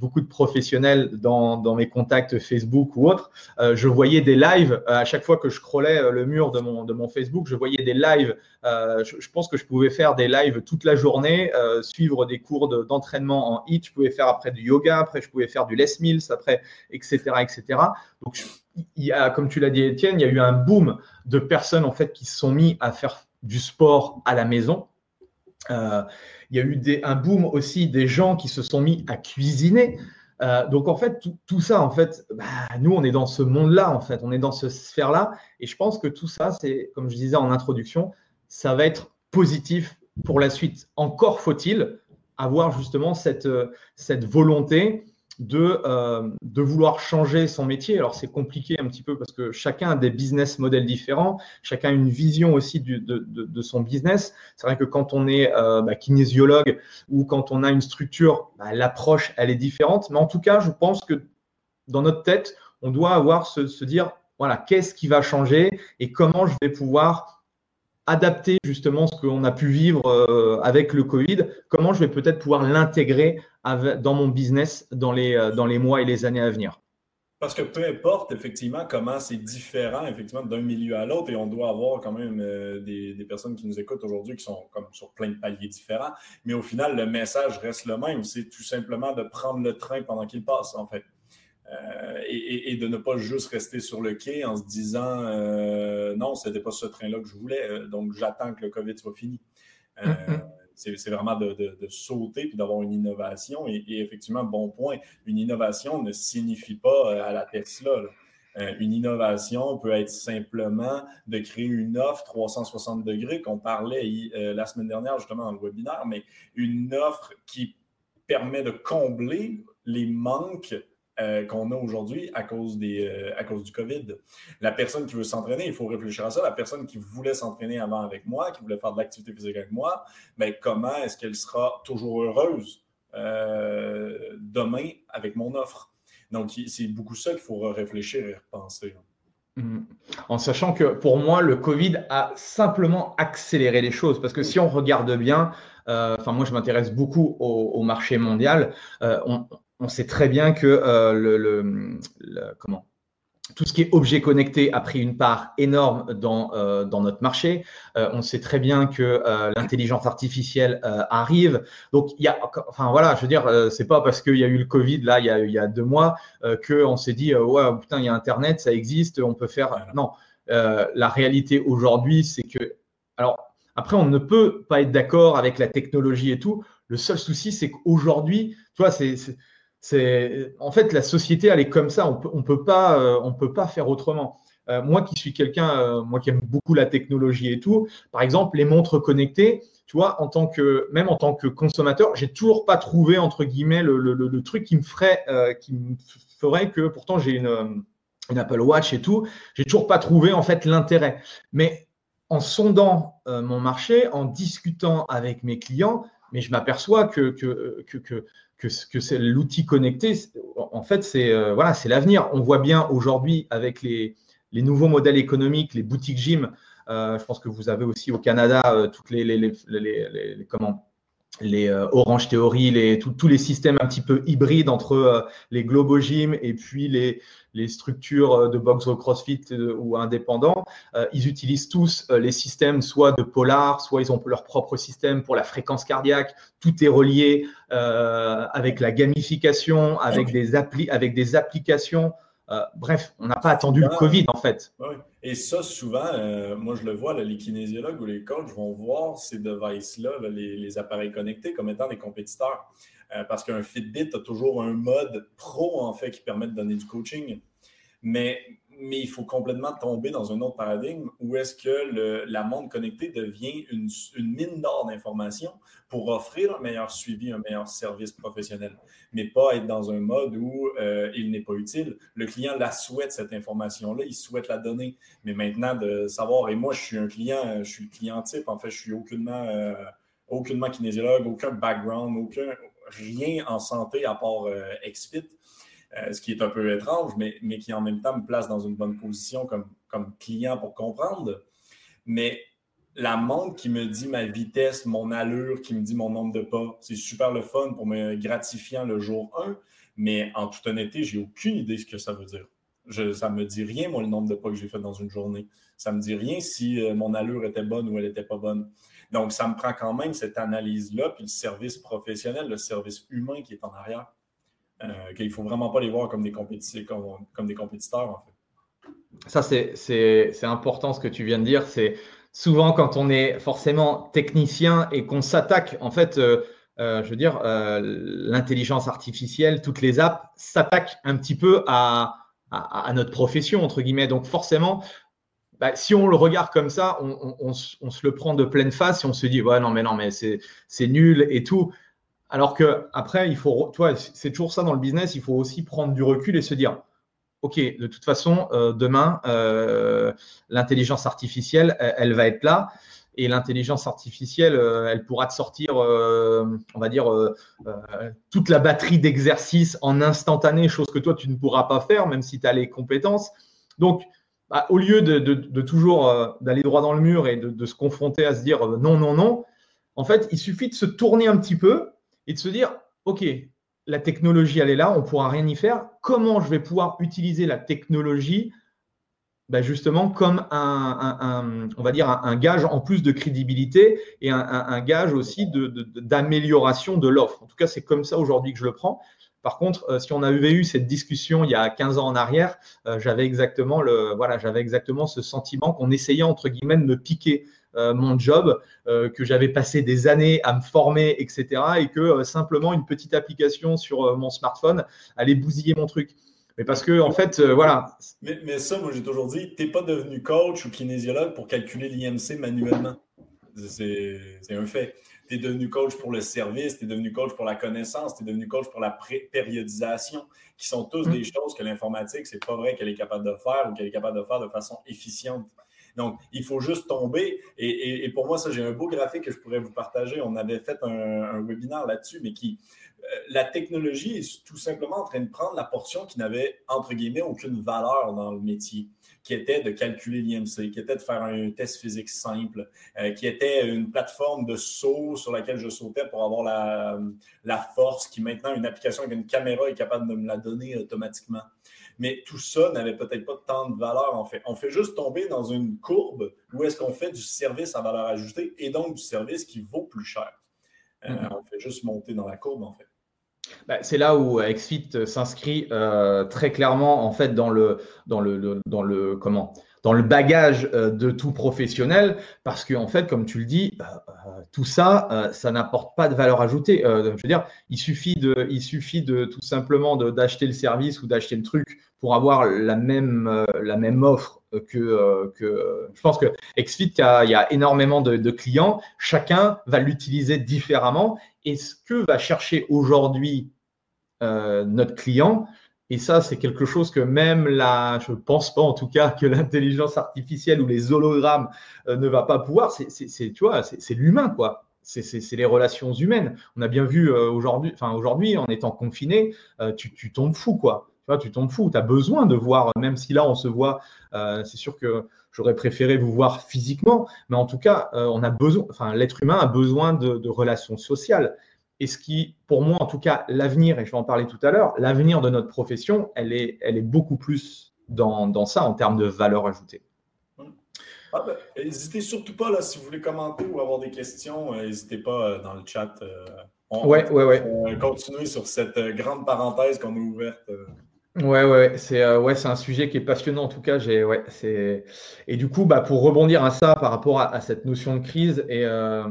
beaucoup de professionnels dans, mes contacts Facebook ou autres, je voyais des lives à chaque fois que je scrollais le mur de mon de mon Facebook, je voyais des lives. Je, je, pense que je pouvais faire des lives toute la journée, suivre des cours d'entraînement en HIIT. Je pouvais faire après du yoga, après je pouvais faire du Les Mills, après etc etc. Donc il y a, comme tu l'as dit, Étienne, il y a eu un boom de personnes en fait qui se sont mis à faire du sport à la maison. Euh, il y a eu un boom aussi des gens qui se sont mis à cuisiner. Euh, donc en fait, tout, ça, en fait, bah, nous, on est dans ce monde-là, en fait, on est dans cette sphère-là. Et je pense que tout ça, c'est, comme je disais en introduction, ça va être positif pour la suite. Encore faut-il avoir justement cette, cette volonté de, euh, de vouloir changer son métier. Alors c'est compliqué un petit peu parce que chacun a des business models différents, chacun a une vision aussi de, de, son business. C'est vrai que quand on est euh, bah, kinésiologue ou quand on a une structure, bah, l'approche elle est différente. Mais en tout cas, je pense que dans notre tête, on doit avoir se, se dire voilà qu'est-ce qui va changer et comment je vais pouvoir adapter justement ce qu'on a pu vivre euh, avec le Covid, comment je vais peut-être pouvoir l'intégrer dans mon business dans les, euh, dans les mois et les années à venir? Parce que peu importe effectivement comment c'est différent effectivement d'un milieu à l'autre et on doit avoir quand même euh, des, des, personnes qui nous écoutent aujourd'hui qui sont comme sur plein de paliers différents, mais au final le message reste le même, c'est tout simplement de prendre le train pendant qu'il passe en fait. Euh, et, de ne pas juste rester sur le quai en se disant euh, non, ce n'était pas ce train-là que je voulais, euh, donc j'attends que le COVID soit fini. Mm-hmm. C'est vraiment de, sauter puis d'avoir une innovation. Et, effectivement, bon point, une innovation ne signifie pas à la Tesla. une innovation peut être simplement de créer une offre 360 degrés qu'on parlait la semaine dernière justement dans le webinaire, mais une offre qui permet de combler les manques euh, qu'on a aujourd'hui à, cause euh, à cause du COVID. La personne qui veut s'entraîner, il faut réfléchir à ça. La personne qui voulait s'entraîner avant avec moi, qui voulait faire de l'activité physique avec moi, mais ben, comment est-ce qu'elle sera toujours heureuse euh, demain avec mon offre? Donc, c'est beaucoup ça qu'il faut réfléchir et repenser. Mmh. En sachant que pour moi, le Covid a simplement accéléré les choses. Parce que si on regarde bien, enfin moi je m'intéresse beaucoup au, marché mondial, on, on sait très bien que euh, le, comment tout ce qui est objet connecté a pris une part énorme dans, euh, dans notre marché. Euh, on sait très bien que l'intelligence artificielle arrive. Donc, il y a, enfin voilà, je veux dire, c'est pas parce qu'il y a eu le Covid là, il y a, il y a deux mois, qu'on s'est dit, ouais, putain, il y a Internet, ça existe, on peut faire. Non, la réalité aujourd'hui, c'est que, alors, après, on ne peut pas être d'accord avec la technologie et tout. Le seul souci, c'est qu'aujourd'hui, tu vois, c'est c'est en fait la société elle est comme ça. On peut, peut pas euh, on peut pas faire autrement. Euh, moi qui suis quelqu'un euh, moi qui aime beaucoup la technologie et tout, par exemple les montres connectées, tu vois, même en tant que consommateur, j'ai toujours pas trouvé entre guillemets le, truc qui me ferait que pourtant j'ai une, Apple Watch et tout, j'ai toujours pas trouvé en fait l'intérêt. Mais en sondant mon marché, en discutant avec mes clients, mais je m'aperçois que que, que l'outil connecté, en fait, c'est euh, voilà, c'est l'avenir. On voit bien aujourd'hui avec les, les, nouveaux modèles économiques, les boutiques gym. Euh, je pense que vous avez aussi au Canada euh, toutes les, les, les comment les Orange Theory, les, tous les systèmes un petit peu hybrides entre les Globo Gym et puis les, les structures de boxe au CrossFit ou indépendants, ils utilisent tous les systèmes soit de Polar, soit ils ont leur propre système pour la fréquence cardiaque. Tout est relié avec la gamification, avec des, appli avec des applications. bref, on n'a pas attendu le Covid en fait. Et ça, souvent, moi je le vois, les kinésiologues ou les coachs vont voir ces devices-là, les, les, appareils connectés, comme étant des compétiteurs. parce qu'un Fitbit a toujours un mode pro, en fait, qui permet de donner du coaching. Mais mais il faut complètement tomber dans un autre paradigme où est-ce que la monde connectée devient une, mine d'or d'informations pour offrir un meilleur suivi, un meilleur service professionnel, mais pas être dans un mode où euh, il n'est pas utile. Le client la souhaite, cette information-là, il souhaite la donner. Mais maintenant, de savoir, et moi, je suis un client, je suis client type, en fait, je suis aucunement, euh, aucunement kinésiologue, aucun background, aucun rien en santé à part euh. Euh, ce qui est un peu étrange, mais, mais, qui en même temps me place dans une bonne position comme, comme client pour comprendre. Mais la montre qui me dit ma vitesse, mon allure, qui me dit mon nombre de pas, c'est super le fun pour me gratifiant le jour 1, mais en toute honnêteté, j'ai aucune idée de ce que ça veut dire. Ça ne me dit rien, moi, le nombre de pas que j'ai fait dans une journée. Ça ne me dit rien si euh, mon allure était bonne ou elle n'était pas bonne. Donc, ça me prend quand même cette analyse-là, puis le service professionnel, le service humain qui est en arrière. Euh, qu'il ne faut vraiment pas les voir comme des, compétiteurs. Ça, c'est important ce que tu viens de dire. C'est souvent quand on est forcément technicien et qu'on s'attaque, en fait, euh, euh, je veux dire, l'intelligence artificielle, toutes les apps s'attaquent un petit peu à, à, notre profession, entre guillemets. Donc, forcément, bah, si on le regarde comme ça, on, on, se le prend de pleine face et on se dit, ouais, non, mais non, mais c'est nul et tout. Alors que après, il faut, toi, c'est toujours ça dans le business, il faut aussi prendre du recul et se dire, OK, de toute façon, euh, demain, euh, l'intelligence artificielle, elle, va être là. Et l'intelligence artificielle, euh, elle pourra te sortir, on va dire, toute la batterie d'exercices en instantané, chose que toi, tu ne pourras pas faire, même si tu as les compétences. Donc, bah, au lieu de, toujours d'aller droit dans le mur et de, se confronter à se dire non, non, non, en fait, il suffit de se tourner un petit peu et de se dire, OK, la technologie, elle est là, on ne pourra rien y faire. Comment je vais pouvoir utiliser la technologie ben justement comme un, on va dire un, gage en plus de crédibilité et un, gage aussi d'amélioration de, de l'offre. En tout cas, c'est comme ça aujourd'hui que je le prends. Par contre, euh, si on avait eu cette discussion il y a 15 ans en arrière, euh, j'avais exactement voilà, j'avais exactement ce sentiment qu'on essayait entre guillemets de me piquer mon job, que j'avais passé des années à me former, etc. Et que simplement une petite application sur mon smartphone allait bousiller mon truc. Mais parce que, en fait, voilà. Mais, mais, ça, moi, j'ai toujours dit, tu n'es pas devenu coach ou kinésiologue pour calculer l'IMC manuellement. C'est un fait tu es devenu coach pour le service, tu es devenu coach pour la connaissance, tu es devenu coach pour la périodisation, qui sont tous des mm. choses que l'informatique, c'est pas vrai qu'elle est capable de faire ou qu'elle est capable de faire de façon efficiente. Donc, il faut juste tomber. Et, pour moi, ça, j'ai un beau graphique que je pourrais vous partager. On avait fait un, webinaire là-dessus, mais qui, euh, la technologie est tout simplement en train de prendre la portion qui n'avait, entre guillemets, aucune valeur dans le métier qui était de calculer l'IMC, qui était de faire un test physique simple, euh, qui était une plateforme de saut sur laquelle je sautais pour avoir la, force, qui maintenant, une application avec une caméra est capable de me la donner automatiquement. Mais tout ça n'avait peut-être pas tant de valeur en fait. On fait juste tomber dans une courbe où est-ce qu'on fait du service à valeur ajoutée et donc du service qui vaut plus cher. Euh, mm-hmm. On fait juste monter dans la courbe en fait. Bah, c'est là où XFIT s'inscrit euh, très clairement en fait dans le, dans le, dans le comment dans le bagage euh, de tout professionnel, parce que en fait, comme tu le dis, euh, euh, tout ça, ça n'apporte pas de valeur ajoutée. je veux dire, il suffit de, il suffit de tout simplement d'acheter le service ou d'acheter le truc pour avoir la même, la même offre que, je pense que XFIT, il y a, énormément de, clients, chacun va l'utiliser différemment. Et ce que va chercher aujourd'hui notre client, et ça, c'est quelque chose que même la, je pense pas en tout cas que l'intelligence artificielle ou les hologrammes euh, ne va pas pouvoir. C'est, tu c'est l'humain quoi. C'est les relations humaines. On a bien vu euh, aujourd'hui, aujourd'hui, en étant confiné, euh, tu, tu, tombes fou quoi. Tu vois, tu tombes fou. Tu as besoin de voir, même si là on se voit. c'est sûr que j'aurais préféré vous voir physiquement, mais en tout cas, on a besoin. Enfin, l'être humain a besoin de relations sociales. Et ce qui, pour moi, en tout cas, l'avenir, et je vais en parler tout à l'heure, l'avenir de notre profession, elle est, elle est beaucoup plus dans, dans ça en termes de valeur ajoutée. Ah ben, n'hésitez surtout pas, là, si vous voulez commenter ou avoir des questions, euh, n'hésitez pas euh, dans le chat. Euh, on, ouais, ouais, ouais. continuer sur cette grande parenthèse qu'on a ouverte. Ouais, ouais, c'est euh, ouais, un sujet qui est passionnant en tout cas. J'ai, ouais, c'est et du coup, bah, pour rebondir à ça par rapport à, cette notion de crise et euh,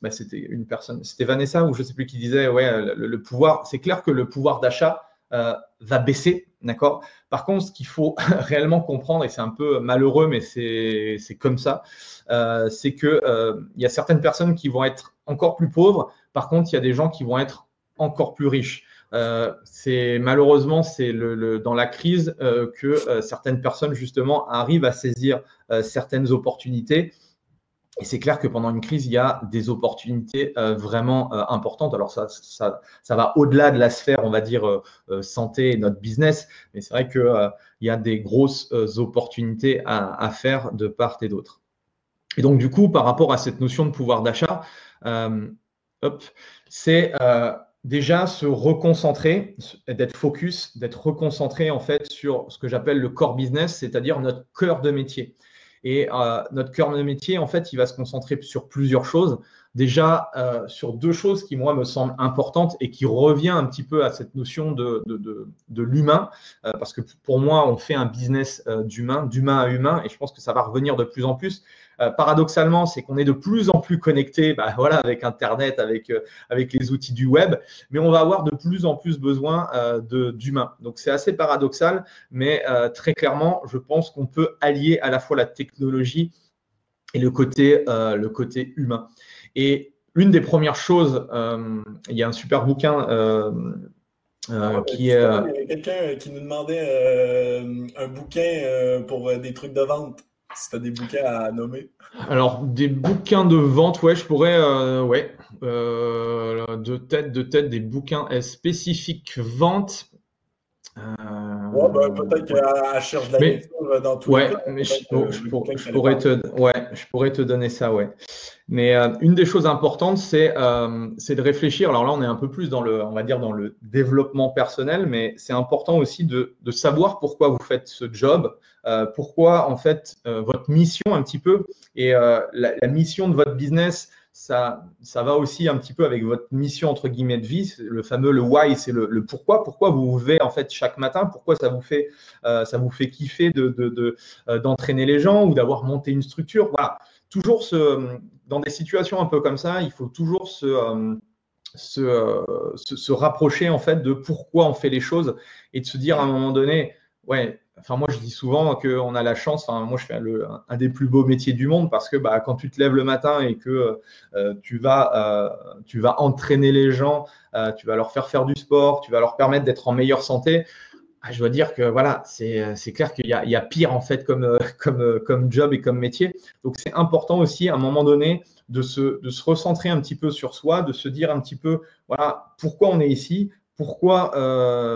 bah, c'était une personne, c'était Vanessa ou je sais plus qui disait, ouais, le, pouvoir, c'est clair que le pouvoir d'achat euh, va baisser, d'accord? Par contre, ce qu'il faut réellement comprendre et c'est un peu malheureux, mais c'est c'est comme ça, c'est que il y a certaines personnes qui vont être encore plus pauvres. Par contre, il y a des gens qui vont être encore plus riches. Euh, c'est malheureusement c'est le, dans la crise euh, que euh, certaines personnes justement arrivent à saisir certaines opportunités. Et c'est clair que pendant une crise, il y a des opportunités vraiment importantes. Alors ça, ça, ça va au-delà de la sphère, on va dire, santé et notre business, mais c'est vrai qu'il il y a des grosses opportunités à, à, faire de part et d'autre. Et donc du coup, par rapport à cette notion de pouvoir d'achat, c'est déjà se reconcentrer, d'être focus, d'être reconcentré en fait sur ce que j'appelle le core business, c'est-à-dire notre cœur de métier. Et euh, notre cœur de métier, en fait, il va se concentrer sur plusieurs choses. Déjà, euh, sur deux choses qui, moi, me semblent importantes et qui revient un petit peu à cette notion de, de, de, l'humain, euh, parce que pour moi, on fait un business d'humain, d'humain à humain, et je pense que ça va revenir de plus en plus. Euh, paradoxalement, c'est qu'on est de plus en plus connecté bah, voilà, avec Internet, avec, euh, avec les outils du web, mais on va avoir de plus en plus besoin euh, d'humains. Donc c'est assez paradoxal, mais très clairement, je pense qu'on peut allier à la fois la technologie et le côté, le côté humain. Et l'une des premières choses, il y a un super bouquin. Ah, qui est. Il y a quelqu'un qui nous demandait un bouquin pour des trucs de vente. Si tu as des bouquins à nommer. Alors, des bouquins de vente, ouais, je pourrais, euh, ouais, euh, de tête, de tête, des bouquins spécifiques vente. Euh, ouais, bah, peut-être qu'elle cherche de la mais, dans tout ouais, Mais je, je, pourrais te, ouais, je pourrais te donner ça, ouais. Mais euh, une des choses importantes, c'est euh, de réfléchir. Alors là, on est un peu plus dans le, on va dire, dans le développement personnel, mais c'est important aussi de, de, savoir pourquoi vous faites ce job, euh, pourquoi en fait votre mission un petit peu et la, mission de votre business ça, ça va aussi un petit peu avec votre mission entre guillemets de vie. Le fameux le why, c'est le, pourquoi. Pourquoi vous vous levez en fait chaque matin? Pourquoi ça vous fait ça vous fait kiffer de d'entraîner de, de, les gens ou d'avoir monté une structure? Voilà, toujours ce, dans des situations un peu comme ça, il faut toujours se se, se, rapprocher en fait de pourquoi on fait les choses et de se dire à un moment donné, ouais, Enfin, moi, je dis souvent qu'on a la chance. Enfin, moi, je fais un des plus beaux métiers du monde parce que bah, quand tu te lèves le matin et que euh, tu, vas, euh, entraîner les gens, euh, tu vas leur faire faire du sport, tu vas leur permettre d'être en meilleure santé. Ah, je dois dire que voilà, c'est clair qu'il y, y, a pire en fait comme, comme, comme job et comme métier. Donc, c'est important aussi à un moment donné de se, de se recentrer un petit peu sur soi, de se dire un petit peu voilà pourquoi on est ici, pourquoi,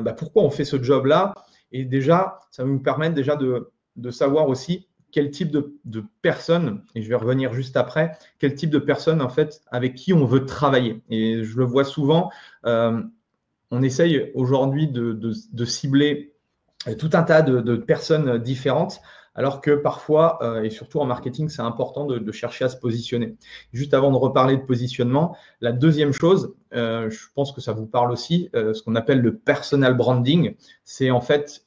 bah, pourquoi on fait ce job-là et déjà, ça va nous permettre déjà de, de savoir aussi quel type de, de, personnes, et je vais revenir juste après, quel type de personnes en fait avec qui on veut travailler. Et je le vois souvent, euh, on essaye aujourd'hui de, cibler tout un tas de, personnes différentes, alors que parfois, euh, et surtout en marketing, c'est important de, chercher à se positionner. Juste avant de reparler de positionnement, la deuxième chose, euh, je pense que ça vous parle aussi, euh, ce qu'on appelle le personal branding, c'est en fait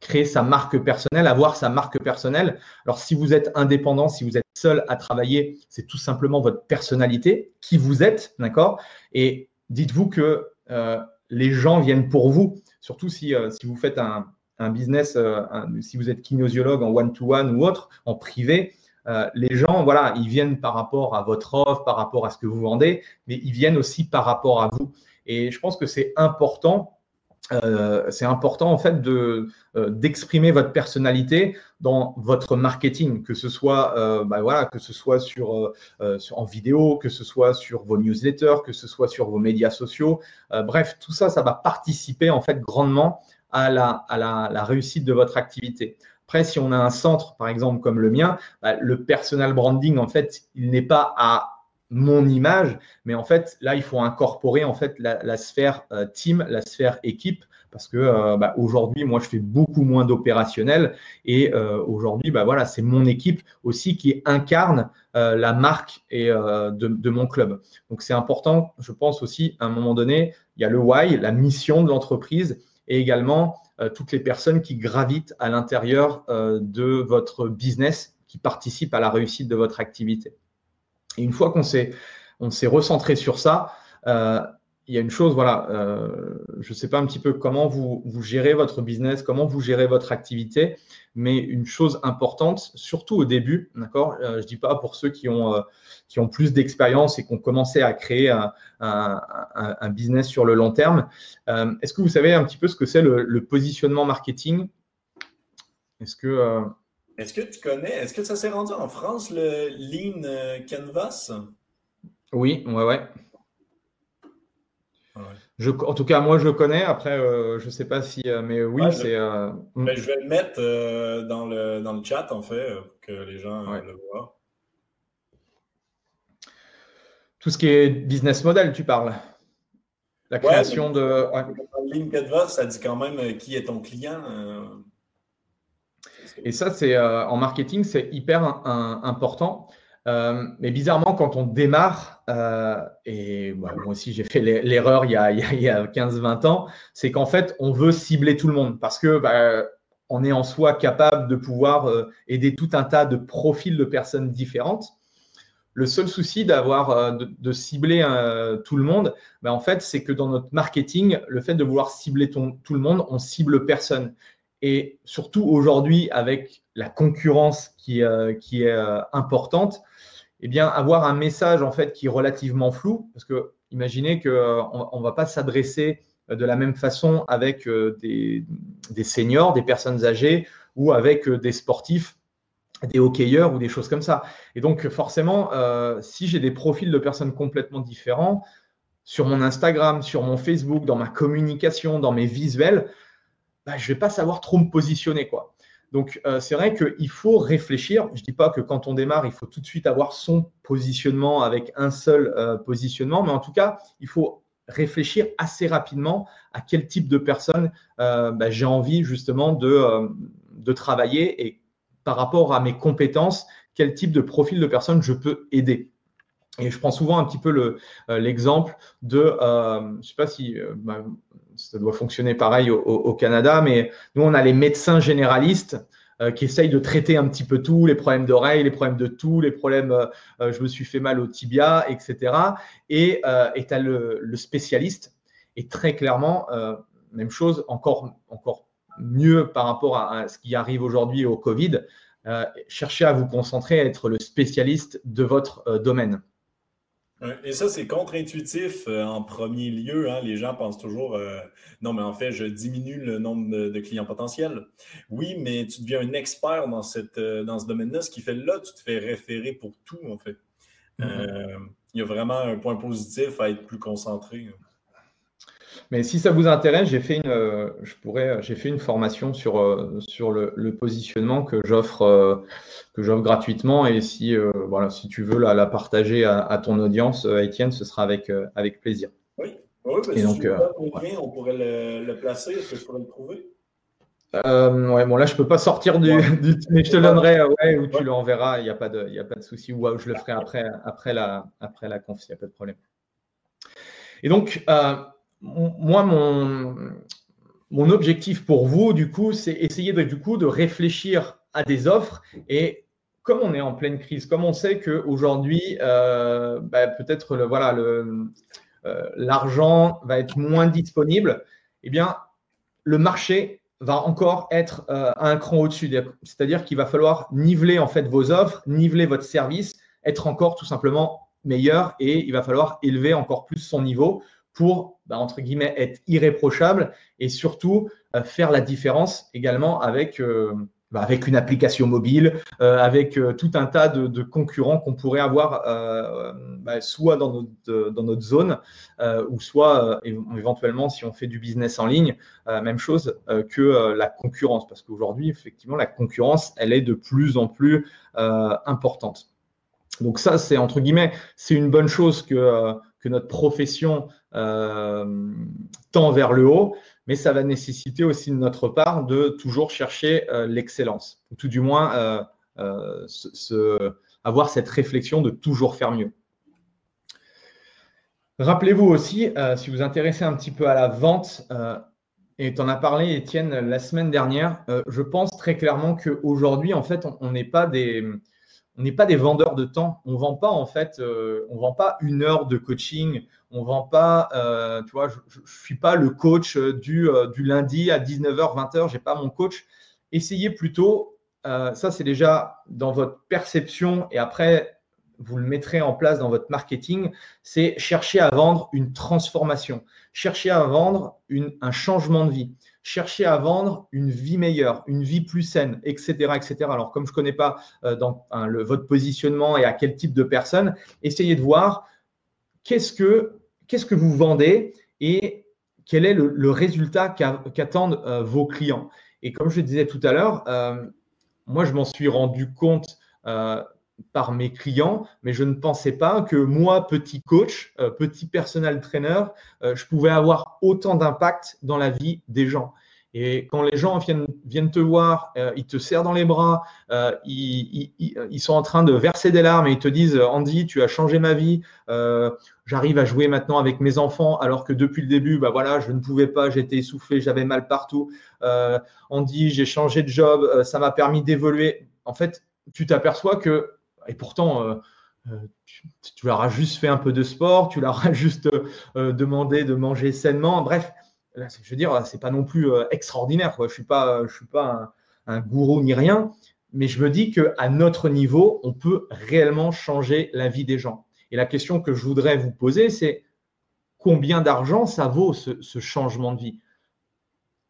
créer sa marque personnelle, avoir sa marque personnelle. Alors, si vous êtes indépendant, si vous êtes seul à travailler, c'est tout simplement votre personnalité, qui vous êtes, d'accord? Et dites-vous que les gens viennent pour vous, surtout si, si vous faites un, un business, euh, si vous êtes kinésiologue en one-to-one ou autre, en privé, euh, les gens, voilà, ils viennent par rapport à votre offre, par rapport à ce que vous vendez, mais ils viennent aussi par rapport à vous. Et je pense que c'est important euh, c'est important en fait de d'exprimer votre personnalité dans votre marketing, que ce soit bah, voilà, que ce soit sur, en vidéo, que ce soit sur vos newsletters, que ce soit sur vos médias sociaux. bref, tout ça, ça va participer en fait grandement à la, réussite de votre activité. Après, si on a un centre, par exemple, comme le mien, bah, le personal branding, en fait, il n'est pas à mon image, mais en fait, là, il faut incorporer en fait la, sphère euh, team, la sphère équipe, parce que euh, bah, aujourd'hui, moi, je fais beaucoup moins d'opérationnel et euh, aujourd'hui, bah, voilà, c'est mon équipe aussi qui incarne la marque de, de, mon club. Donc, c'est important, je pense aussi, à un moment donné, il y a le why, la mission de l'entreprise et également toutes les personnes qui gravitent à l'intérieur de votre business, qui participent à la réussite de votre activité. Et une fois qu'on s'est on s'est recentré sur ça, euh, il y a une chose, voilà, je ne sais pas un petit peu comment vous, vous gérez votre business, comment vous gérez votre activité, mais une chose importante, surtout au début, d'accord Je ne dis pas pour ceux qui ont, qui ont plus d'expérience et qui ont commencé à créer un, business sur le long terme. Euh, est-ce que vous savez un petit peu ce que c'est le, positionnement marketing? Est-ce que, euh, est-ce que tu connais, est-ce que ça s'est rendu en France, le Lean euh, Canvas? Oui, ouais, ouais. Je, en tout cas, moi, je le connais. Après, je ne sais pas si, mais oui, c'est. Mais je vais le mettre dans, le, dans le chat, en fait, pour que les gens le voient. Tout ce qui est business model, tu parles. La création de. Ouais. ça dit quand même euh, qui est ton client. Euh. Et ça, c'est euh, en marketing, c'est hyper important. mais bizarrement, quand on démarre, et bah, moi aussi j'ai fait l'erreur il y a, a 15-20 ans, c'est qu'en fait, on veut cibler tout le monde parce que bah, on est en soi capable de pouvoir aider tout un tas de profils de personnes différentes. Le seul souci d'avoir euh, de, cibler euh, tout le monde, ben, en fait, c'est que dans notre marketing, le fait de vouloir cibler tout le monde, on cible personne. Et surtout aujourd'hui, avec la concurrence qui, euh, est importante, eh bien, avoir un message en fait qui est relativement flou, parce que imaginez qu'on ne va pas s'adresser de la même façon avec des, seniors, des personnes âgées ou avec des sportifs des hockeyeurs ou des choses comme ça. Et donc, forcément, euh, si j'ai des profils de personnes complètement différents sur mon Instagram, sur mon Facebook, dans ma communication, dans mes visuels, bah, je ne vais pas savoir trop me positionner. quoi. Donc, euh, c'est vrai qu'il faut réfléchir. Je ne dis pas que quand on démarre, il faut tout de suite avoir son positionnement avec un seul euh, positionnement, mais en tout cas, il faut réfléchir assez rapidement à quel type de personne bah, j'ai envie justement de, travailler et par rapport à mes compétences, quel type de profil de personne je peux aider. Et je prends souvent un petit peu euh, l'exemple de, euh, je ne sais pas si euh, bah, ça doit fonctionner pareil au, Canada, mais nous, on a les médecins généralistes qui essayent de traiter un petit peu tout, les problèmes d'oreille, les problèmes de tout, les problèmes, je me suis fait mal au tibia, etc. Et tu as le, spécialiste. Et très clairement, même chose, encore, encore mieux par rapport à, ce qui arrive aujourd'hui au Covid, euh, cherchez à vous concentrer, à être le spécialiste de votre euh, domaine. Et ça, c'est contre-intuitif euh, en premier lieu. Hein. Les gens pensent toujours non, mais en fait, je diminue le nombre de, clients potentiels. Oui, mais tu deviens un expert dans, cette, dans ce domaine-là, ce qui fait là, tu te fais référer pour tout, en fait. Mm-hmm. Il y a vraiment un point positif à être plus concentré. Mais si ça vous intéresse, j'ai fait une, euh, je pourrais, euh, j'ai fait une formation sur, euh, sur le, positionnement que j'offre, que j'offre gratuitement. Et si, voilà, si tu veux la, partager à, ton audience, Étienne, ce sera avec, avec plaisir. Oui, oui parce et donc, on pourrait le, placer. Est-ce que je pourrais le trouver? euh, ouais, bon là je peux pas sortir du, mais je te donnerai ouais, ou tu l'enverras, il n'y a pas de, il a pas de souci ou je le ferai après, après la, après la conf, il n'y a pas de problème. Et donc moi mon, objectif pour vous du coup, c'est essayer de, de réfléchir à des offres et comme on est en pleine crise, comme on sait qu'aujourd'hui, euh, bah, peut-être voilà, euh, l'argent va être moins disponible, eh bien, le marché va encore être euh, un cran au-dessus. C'est-à-dire qu'il va falloir niveler en fait vos offres, niveler votre service, être encore tout simplement meilleur et il va falloir élever encore plus son niveau pour, bah, entre guillemets, être irréprochable et surtout faire la différence également avec bah, avec une application mobile, euh, avec euh, tout un tas de, concurrents qu'on pourrait avoir euh, bah, soit dans notre, dans notre zone, ou soit éventuellement si on fait du business en ligne, même chose que la concurrence. Parce qu'aujourd'hui, effectivement, la concurrence, elle est de plus en plus importante. Donc ça, c'est entre guillemets, c'est une bonne chose que, que notre profession tend vers le haut mais ça va nécessiter aussi de notre part de toujours chercher euh, l'excellence, ou tout du moins euh, euh, avoir cette réflexion de toujours faire mieux. Rappelez-vous aussi, si vous vous intéressez un petit peu à la vente, et tu en as parlé, Étienne, la semaine dernière, je pense très clairement qu'aujourd'hui, en fait, on n'est pas des on n'est pas des vendeurs de temps. On vend pas en fait, on vend pas une heure de coaching on vend pas, euh, tu vois, je, ne suis pas le coach du, euh, du lundi à 19h, 20h, j'ai pas mon coach. Essayez plutôt, euh, ça c'est déjà dans votre perception et après vous le mettrez en place dans votre marketing, c'est chercher à vendre une transformation, chercher à vendre un changement de vie, chercher à vendre une vie meilleure, une vie plus saine, etc. etc. Alors comme je ne connais pas dans, votre positionnement et à quel type de personne, essayez de voir qu'est-ce que qu'est-ce que vous vendez et quel est le, résultat qu'attendent euh, vos clients. Et comme je le disais tout à l'heure, euh, moi, je m'en suis rendu compte euh, par mes clients, mais je ne pensais pas que moi, petit coach, petit personal trainer, je pouvais avoir autant d'impact dans la vie des gens. Et quand les gens viennent, viennent te voir, euh, ils te serrent dans les bras, euh, ils, ils, sont en train de verser des larmes et ils te disent Andy, tu as changé ma vie, euh, j'arrive à jouer maintenant avec mes enfants alors que depuis le début, bah voilà, je ne pouvais pas, j'étais essoufflé, j'avais mal partout. Andy, j'ai changé de job, ça m'a permis d'évoluer. En fait, tu t'aperçois que, et pourtant, tu, tu, leur as juste fait un peu de sport, tu leur as juste demandé de manger sainement, bref je veux dire, c'est pas non plus euh, extraordinaire. Je suis pas, je suis pas un, gourou ni rien, mais je me dis que à notre niveau, on peut réellement changer la vie des gens. Et la question que je voudrais vous poser, c'est combien d'argent ça vaut ce, changement de vie?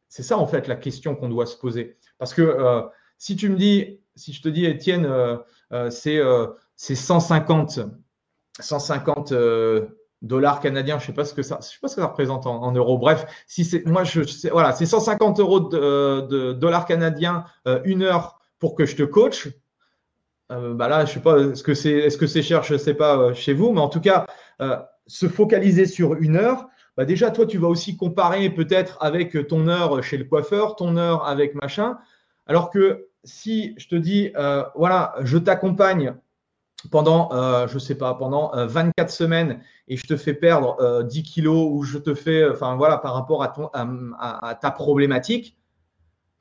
C'est ça en fait la question qu'on doit se poser. Parce que euh, si tu me dis, si je te dis, Étienne, euh, c'est 150, 150 dollars canadiens, je sais pas ce que ça, je sais pas ce que ça représente en, euros. Bref, si c'est, moi, je, voilà, c'est 150 euros de, dollars canadiens euh, une heure pour que je te coach. Euh, bah là, je sais pas, est-ce que c'est, est-ce que c'est cher, je sais pas euh, chez vous, mais en tout cas, se focaliser sur une heure. Bah déjà, toi, tu vas aussi comparer peut-être avec ton heure chez le coiffeur, ton heure avec machin. Alors que si je te dis, voilà, je t'accompagne pendant, euh, je sais pas, pendant 24 euh, semaines et je te fais perdre 10 euh, kilos ou je te fais, enfin voilà, par rapport à, ton, à, ta problématique,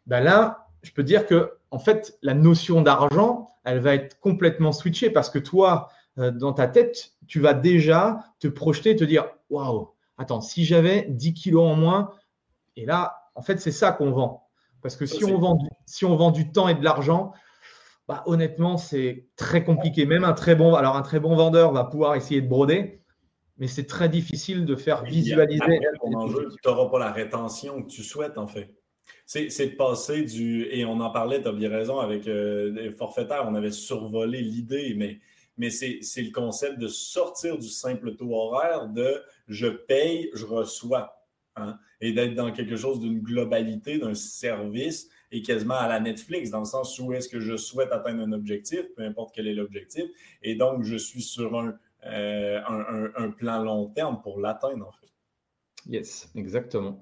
ben là, je peux dire que en fait, la notion d'argent, elle va être complètement switchée parce que toi, dans ta tête, tu vas déjà te projeter, te dire, waouh, attends, si j'avais 10 kilos en moins, et là, en fait, c'est ça qu'on vend. Parce que si on vend, si on vend du temps et de l'argent, bah, honnêtement, c'est très compliqué. Même un très bon, alors un très bon vendeur va pouvoir essayer de broder, mais c'est très difficile de faire visualiser. tu n'auras pas la rétention que tu souhaites, en fait. C'est de passer du. Et on en parlait, tu as bien raison, avec euh, les forfaitaires, on avait survolé l'idée, mais, mais c'est le concept de sortir du simple taux horaire de je paye, je reçois. Hein, et d'être dans quelque chose d'une globalité, d'un service et quasiment à la Netflix, dans le sens où est-ce que je souhaite atteindre un objectif, peu importe quel est l'objectif, et donc je suis sur un, euh, un, plan long terme pour l'atteindre, en fait. Yes, exactement.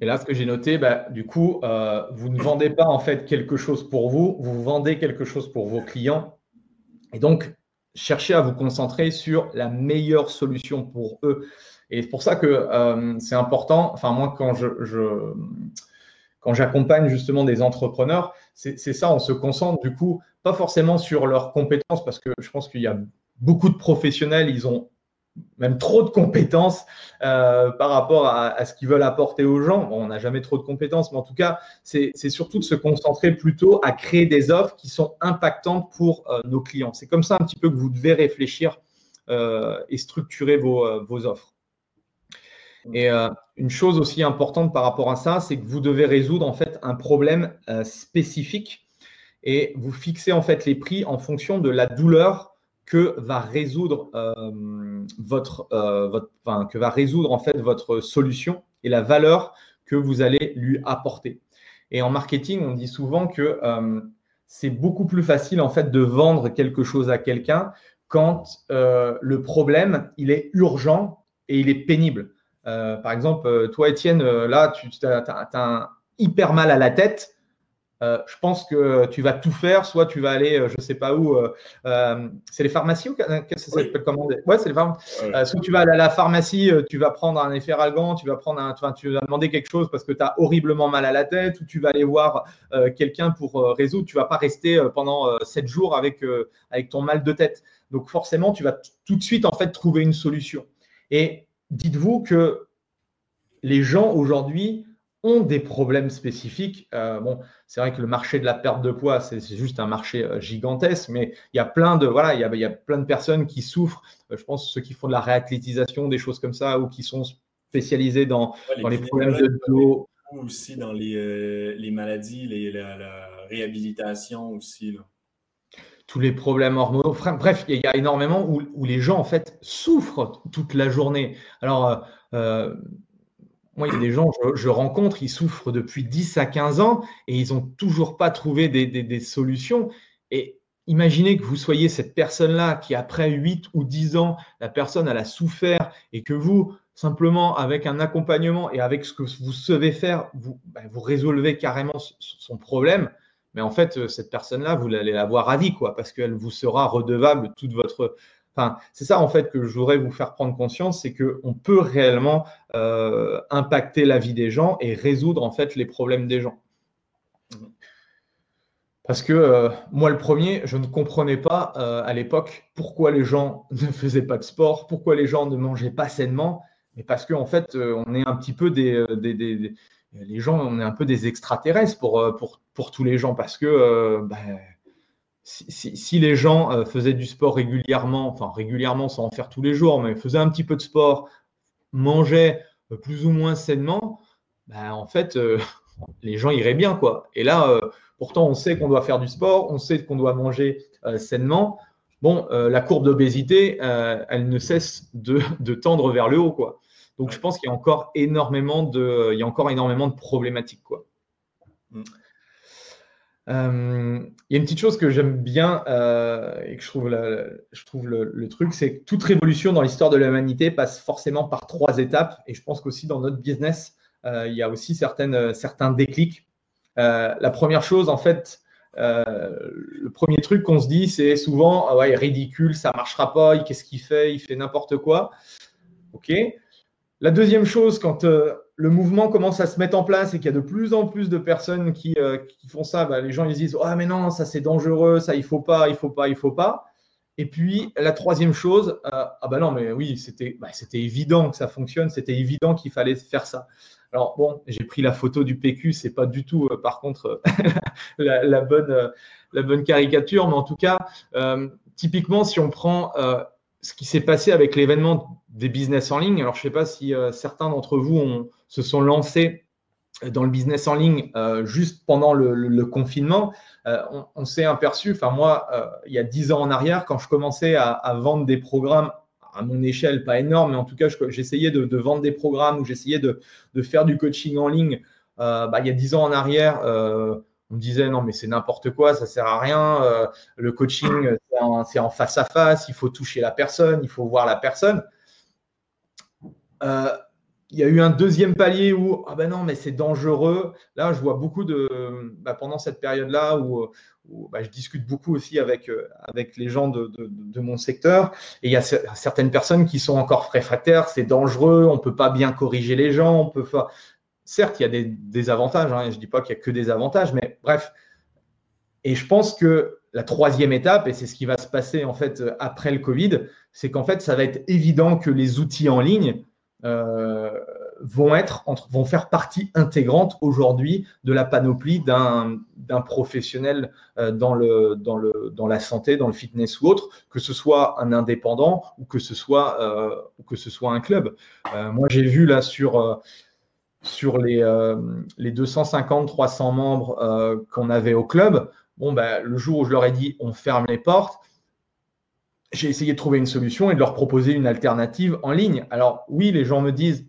Et là, ce que j'ai noté, bah, du coup, euh, vous ne vendez pas en fait quelque chose pour vous, vous vendez quelque chose pour vos clients. Et donc, cherchez à vous concentrer sur la meilleure solution pour eux. Et c'est pour ça que euh, c'est important. Enfin, moi, quand je, quand j'accompagne justement des entrepreneurs, c'est ça, on se concentre du coup pas forcément sur leurs compétences, parce que je pense qu'il y a beaucoup de professionnels, ils ont même trop de compétences euh, par rapport à, ce qu'ils veulent apporter aux gens. on n'a jamais trop de compétences, mais en tout cas, c'est surtout de se concentrer plutôt à créer des offres qui sont impactantes pour euh, nos clients. C'est comme ça un petit peu que vous devez réfléchir et structurer vos, vos offres. Et une chose aussi importante par rapport à ça, c'est que vous devez résoudre en fait un problème spécifique et vous fixez en fait les prix en fonction de la douleur que va résoudre euh, votre, euh, que va résoudre en fait votre solution et la valeur que vous allez lui apporter. Et en marketing, on dit souvent que euh, c'est beaucoup plus facile en fait de vendre quelque chose à quelqu'un quand le problème il est urgent et il est pénible. Par exemple, toi Étienne, là tu as, as, hyper mal à la tête. Euh, je pense que tu vas tout faire, soit tu vas aller, euh, je ne sais pas où, euh, c'est les pharmacies ou qu'est-ce que ça s'appelle comment Ouais, c'est les pharmacies. soit tu vas aller à la pharmacie, tu vas prendre un efferalgan, tu vas prendre un, tu vas demander quelque chose parce que tu as horriblement mal à la tête, ou tu vas aller voir quelqu'un pour résoudre. Tu vas pas rester pendant sept jours avec avec ton mal de tête. Donc forcément, tu vas tout de suite en fait trouver une solution. Et dites-vous que les gens aujourd'hui ont des problèmes spécifiques. Euh, bon, c'est vrai que le marché de la perte de poids, c'est juste un marché euh, gigantesque, mais il y a plein de voilà, il y a, il y a plein de personnes qui souffrent. Euh, je pense ceux qui font de la réathlétisation, des choses comme ça, ou qui sont spécialisés dans, dans les, problèmes de dos. Aussi dans les, les maladies, les, la, réhabilitation aussi. Là. Tous les problèmes hormonaux. Bref, il y a énormément où, les gens en fait souffrent toute la journée. Alors, moi, il y a des gens que je, rencontre, ils souffrent depuis 10 à 15 ans et ils n'ont toujours pas trouvé des, solutions. Et imaginez que vous soyez cette personne-là qui, après 8 ou 10 ans, la personne, a souffert et que vous, simplement avec un accompagnement et avec ce que vous savez faire, vous, ben, vous résolvez carrément son problème. Mais en fait, cette personne-là, vous allez la voir à vie, quoi, parce qu'elle vous sera redevable toute votre, c'est ça en fait que je voudrais vous faire prendre conscience, c'est qu'on peut réellement euh, impacter la vie des gens et résoudre en fait les problèmes des gens. Parce que euh, moi, le premier, je ne comprenais pas euh, à l'époque pourquoi les gens ne faisaient pas de sport, pourquoi les gens ne mangeaient pas sainement, mais parce qu'en en fait, on est un petit peu des, les gens, on est un peu des extraterrestres pour, pour, pour tous les gens, parce que ben, si, les gens euh, faisaient du sport régulièrement, enfin régulièrement sans en faire tous les jours, mais faisaient un petit peu de sport, mangeaient euh, plus ou moins sainement, ben, en fait, euh, les gens iraient bien. quoi. Et là, pourtant, on sait qu'on doit faire du sport, on sait qu'on doit manger sainement. Bon, la courbe d'obésité, elle ne cesse de, tendre vers le haut. quoi. Donc, je pense qu'il y a encore énormément de, il y a encore énormément de problématiques. quoi. Mm. Euh, il y a une petite chose que j'aime bien euh, et que je trouve, je trouve le, truc, c'est que toute révolution dans l'histoire de l'humanité passe forcément par trois étapes. Et je pense qu'aussi dans notre business, euh, il y a aussi certaines, certains déclics. la première chose, en fait, le premier truc qu'on se dit, c'est souvent ah ouais, ridicule, ça marchera pas, qu'est-ce qu'il fait, il fait n'importe quoi. Ok. La deuxième chose, quand le mouvement commence à se mettre en place et qu'il y a de plus en plus de personnes qui, euh, font ça, bah, les gens ils disent Ah, mais non, ça c'est dangereux, ça il faut pas, il faut pas, il faut pas. Et puis la troisième chose, euh, ah bah non, mais oui, c'était bah, évident que ça fonctionne, c'était évident qu'il fallait faire ça. Alors bon, j'ai pris la photo du PQ, c'est pas du tout, euh, par contre, la, bonne, la bonne caricature, mais en tout cas, typiquement, si on prend ce qui s'est passé avec l'événement des business en ligne. Alors, je ne sais pas si euh, certains d'entre vous se sont lancés dans le business en ligne euh, juste pendant le, confinement. Euh, on, s'est aperçu, enfin moi, il y a dix ans en arrière, quand je commençais à, vendre des programmes à mon échelle, pas énorme, mais en tout cas, j'essayais de, vendre des programmes ou j'essayais de, faire du coaching en ligne. Bah, il y a dix ans en arrière, on me disait non mais c'est n'importe quoi, ça sert à rien. le coaching c'est en, face à face, il faut toucher la personne, il faut voir la personne. Euh, il y a eu un deuxième palier où ah ben non mais c'est dangereux. Là, je vois beaucoup de bah, pendant cette période-là où, bah, je discute beaucoup aussi avec euh, les gens de, mon secteur et il y a certaines personnes qui sont encore réfractaires. C'est dangereux, on peut pas bien corriger les gens, on peut faire. Certes, il y a des, avantages. Hein, je dis pas qu'il y a que des avantages, mais bref. Et je pense que la troisième étape, et c'est ce qui va se passer en fait après le Covid, c'est qu'en fait, ça va être évident que les outils en ligne euh, vont, être, vont faire partie intégrante aujourd'hui de la panoplie d'un professionnel euh, dans, la santé, dans le fitness ou autre, que ce soit un indépendant ou euh, que ce soit un club. moi, j'ai vu là sur sur les, les 250-300 membres qu'on avait au club, bon, ben, le jour où je leur ai dit on ferme les portes, j'ai essayé de trouver une solution et de leur proposer une alternative en ligne. Alors oui, les gens me disent,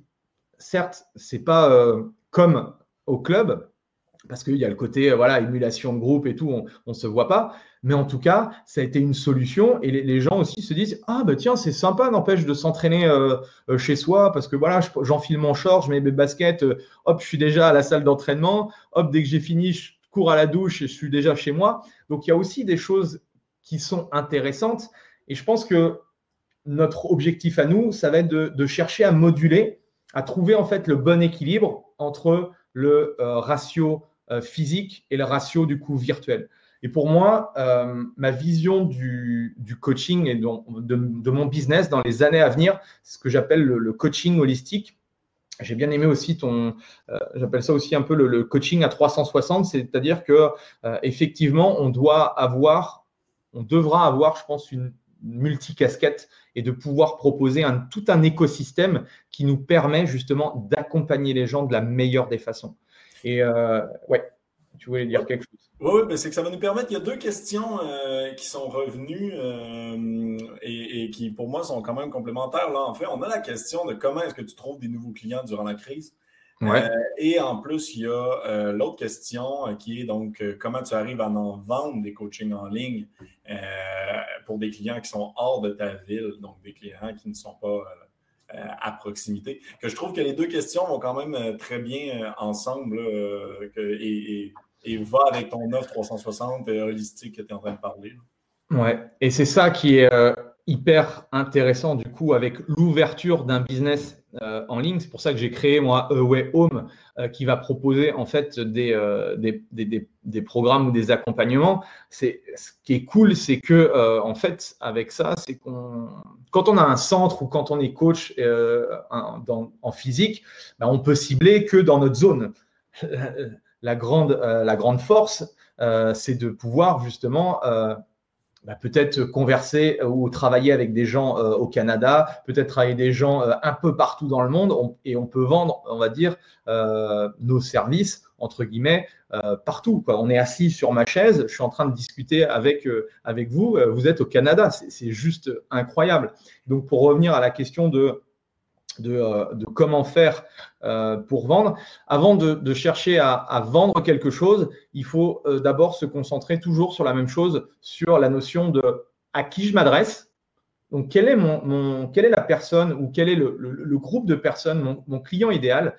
certes, c'est pas euh, comme au club, parce qu'il y a le côté voilà émulation de groupe et tout, on ne se voit pas. Mais en tout cas, ça a été une solution et les, gens aussi se disent ah bah tiens c'est sympa n'empêche de s'entraîner euh, euh, chez soi parce que voilà j'enfile mon short, je mets mes baskets, hop je suis déjà à la salle d'entraînement, hop dès que j'ai fini je cours à la douche et je suis déjà chez moi. Donc il y a aussi des choses qui sont intéressantes et je pense que notre objectif à nous, ça va être de, chercher à moduler, à trouver en fait le bon équilibre entre le euh, ratio euh, physique et le ratio du coup virtuel. Et pour moi, euh, ma vision du, coaching et de, mon business dans les années à venir, c'est ce que j'appelle le, coaching holistique. J'ai bien aimé aussi ton, j'appelle ça aussi un peu le, coaching à 360, c'est-à-dire que effectivement, on doit avoir, on devra avoir, je pense, une, multicasquette et de pouvoir proposer tout un écosystème qui nous permet justement d'accompagner les gens de la meilleure des façons. Et euh, ouais, tu voulais dire quelque chose Oui, mais c'est que ça va nous permettre. Il y a deux questions euh, qui sont revenues euh, et, et, qui, pour moi, sont quand même complémentaires. Là, en fait, on a la question de comment est-ce que tu trouves des nouveaux clients durant la crise. Euh, et en plus, il y a l'autre question qui est donc comment tu arrives à en vendre des coachings en ligne pour des clients qui sont hors de ta ville, donc des clients qui ne sont pas à proximité. Que je trouve que les deux questions vont quand même très bien ensemble et, et, va avec ton offre 360 holistique que tu es en train de parler. Ouais, et c'est ça qui est hyper intéressant du coup avec l'ouverture d'un business euh, en ligne. C'est pour ça que j'ai créé moi Away Home euh, qui va proposer en fait des, euh, des, des, des, programmes ou des accompagnements. C'est ce qui est cool, c'est que en fait avec ça, c'est qu'on quand on a un centre ou quand on est coach en physique, ben, on peut cibler que dans notre zone. la grande la grande force, c'est de pouvoir justement bah, peut-être converser ou travailler avec des gens euh, au Canada, peut-être travailler des gens euh, un peu partout dans le monde et on peut vendre, on va dire, euh, nos services, entre guillemets, partout. On est assis sur ma chaise, je suis en train de discuter avec, avec vous, vous êtes au Canada, c'est juste incroyable. Donc pour revenir à la question de euh, de, comment faire euh, pour vendre. Avant de, chercher à, vendre quelque chose, il faut euh, d'abord se concentrer toujours sur la même chose, sur la notion de à qui je m'adresse. Donc, quel est, mon, quelle est la personne ou quel est le, groupe de personnes, mon, client idéal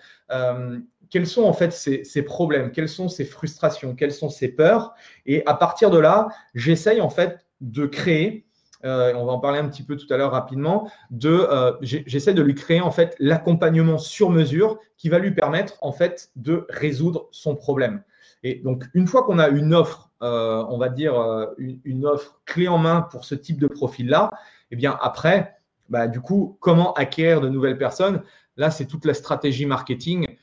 Quels sont en fait ses, problèmes Quelles sont ses frustrations Quelles sont ses peurs? Et à partir de là, j'essaye en fait de créer euh, on va en parler un petit peu tout à l'heure rapidement, de euh, j'essaie de lui créer en fait l'accompagnement sur mesure qui va lui permettre en fait de résoudre son problème. Et donc une fois qu'on a une offre, euh, on va dire une, offre clé en main pour ce type de profil là, et eh bien après, bah, du coup, comment acquérir de nouvelles personnes? Là, c'est toute la stratégie marketing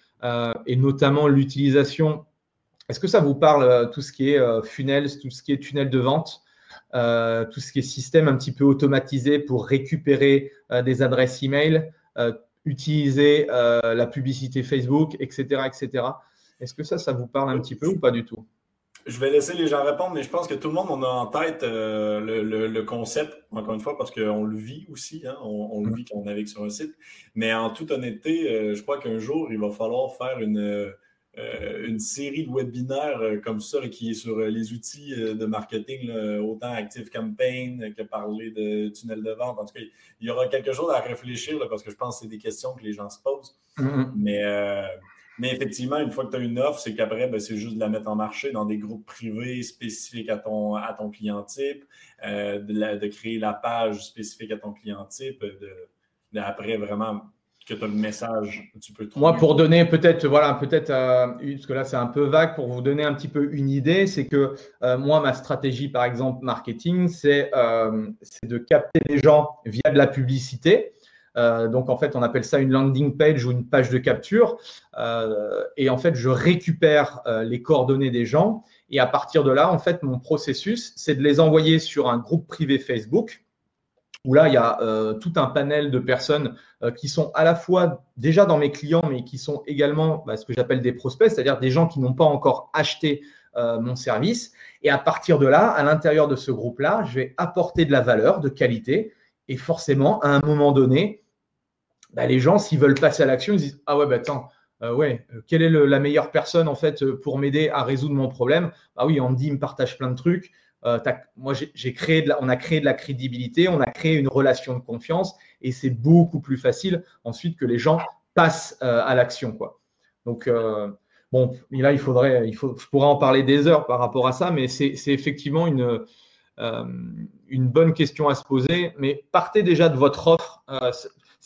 et notamment l'utilisation. Est-ce que ça vous parle tout ce qui est funnels, tout ce qui est tunnel de vente? Euh, tout ce qui est système un petit peu automatisé pour récupérer euh, des adresses email, euh, utiliser la publicité Facebook, etc. etc. Est-ce que ça, ça vous parle un petit peu ou pas du tout? Je vais laisser les gens répondre, mais je pense que tout le monde en a en tête le, concept, encore une fois, parce qu'on le vit aussi, hein, on, le vit quand on navigue sur un site. Mais en toute honnêteté, je crois qu'un jour, il va falloir faire une, une série de webinaires comme ça qui est sur les outils de marketing, autant Active Campaign que parler de tunnel de vente. En tout cas, il y aura quelque chose à réfléchir parce que je pense que c'est des questions que les gens se posent. Mm-hmm. Mais mais effectivement, une fois que tu as une offre, c'est qu'après, ben, c'est juste de la mettre en marché dans des groupes privés spécifiques à ton, à ton client type, euh, de, créer la page spécifique à ton client type, de, après vraiment que tu as le message, tu peux Moi, pour donner peut-être, voilà, peut-être, euh, parce que là c'est un peu vague, pour vous donner un petit peu une idée, c'est que euh, moi, ma stratégie, par exemple, marketing, c'est de capter les gens via de la publicité. Euh, donc en fait, on appelle ça une landing page ou une page de capture. Euh, et en fait, je récupère euh, les coordonnées des gens. Et à partir de là, en fait, mon processus, c'est de les envoyer sur un groupe privé Facebook où là, il y a tout un panel de personnes qui sont à la fois déjà dans mes clients, mais qui sont également bah, ce que j'appelle des prospects, c'est-à-dire des gens qui n'ont pas encore acheté mon service. Et à partir de là, à l'intérieur de ce groupe-là, je vais apporter de la valeur, de qualité. Et forcément, à un moment donné, bah, les gens, s'ils veulent passer à l'action, ils disent Ah ouais, bah attends, euh, ouais, euh, quelle est la meilleure personne en fait euh, pour m'aider à résoudre mon problème? Ah oui, Andy me partage plein de trucs. Moi, j'ai créé on a créé de la crédibilité, on a créé une relation de confiance et c'est beaucoup plus facile ensuite que les gens passent à l'action. Donc, bon, là, il faudrait, je pourrais en parler des heures par rapport à ça, mais c'est effectivement une, bonne question à se poser. Mais partez déjà de votre offre.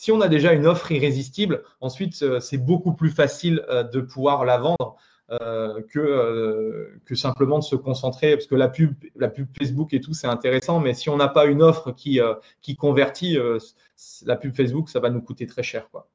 Si on a déjà une offre irrésistible, ensuite, euh, c'est beaucoup plus facile euh, de pouvoir la vendre euh, que, que simplement de se concentrer, parce que la pub, la pub Facebook et tout, c'est intéressant, mais si on n'a pas une offre qui, qui convertit, la pub Facebook, ça va nous coûter très cher. Quoi.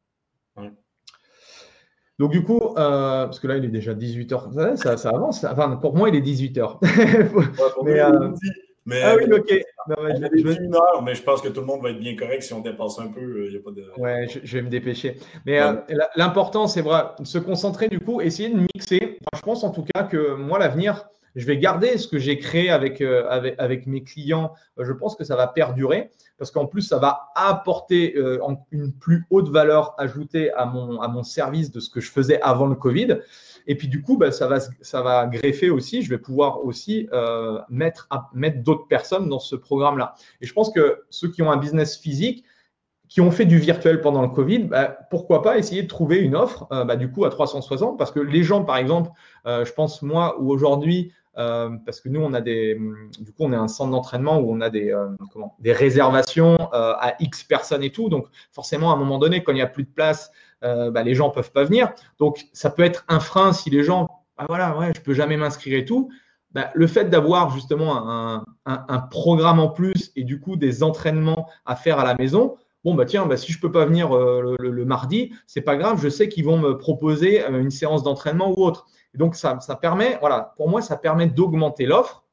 Donc du coup, parce que là, il est déjà 18h, ça, ça avance. Enfin, pour moi, il est 18h. mais, ah oui, ok. Je, une heure, mais je pense que tout le monde va être bien correct si on dépasse un peu. Euh, y a pas de... Ouais, je, vais me dépêcher. Mais euh, l'important, c'est vrai, se concentrer du coup, essayer de mixer. je pense en tout cas que moi, l'avenir, je vais garder ce que j'ai créé avec, euh, avec, avec, mes clients. Je pense que ça va perdurer parce qu'en plus, ça va apporter une plus haute valeur ajoutée à mon, à mon service de ce que je faisais avant le Covid. Et puis du coup, bah, ça, va, ça va greffer aussi. Je vais pouvoir aussi euh, mettre, mettre d'autres personnes dans ce programme-là. Et je pense que ceux qui ont un business physique, qui ont fait du virtuel pendant le Covid, bah, pourquoi pas essayer de trouver une offre euh, bah, du coup à 360 Parce que les gens, par exemple, euh, je pense moi, ou aujourd'hui, parce que nous, on a des, du coup, on est un centre d'entraînement où on a des, comment, des réservations à X personnes et tout. Donc, forcément, à un moment donné, quand il n'y a plus de place, euh, bah, les gens ne peuvent pas venir. Donc, ça peut être un frein si les gens, ah, voilà, ouais, je ne peux jamais m'inscrire et tout. Bah, le fait d'avoir justement un, programme en plus et du coup des entraînements à faire à la maison, bon, bah tiens, bah, si je ne peux pas venir euh, le, le, mardi, c'est pas grave, je sais qu'ils vont me proposer euh, une séance d'entraînement ou autre. donc, ça, ça permet, voilà, pour moi, ça permet d'augmenter l'offre.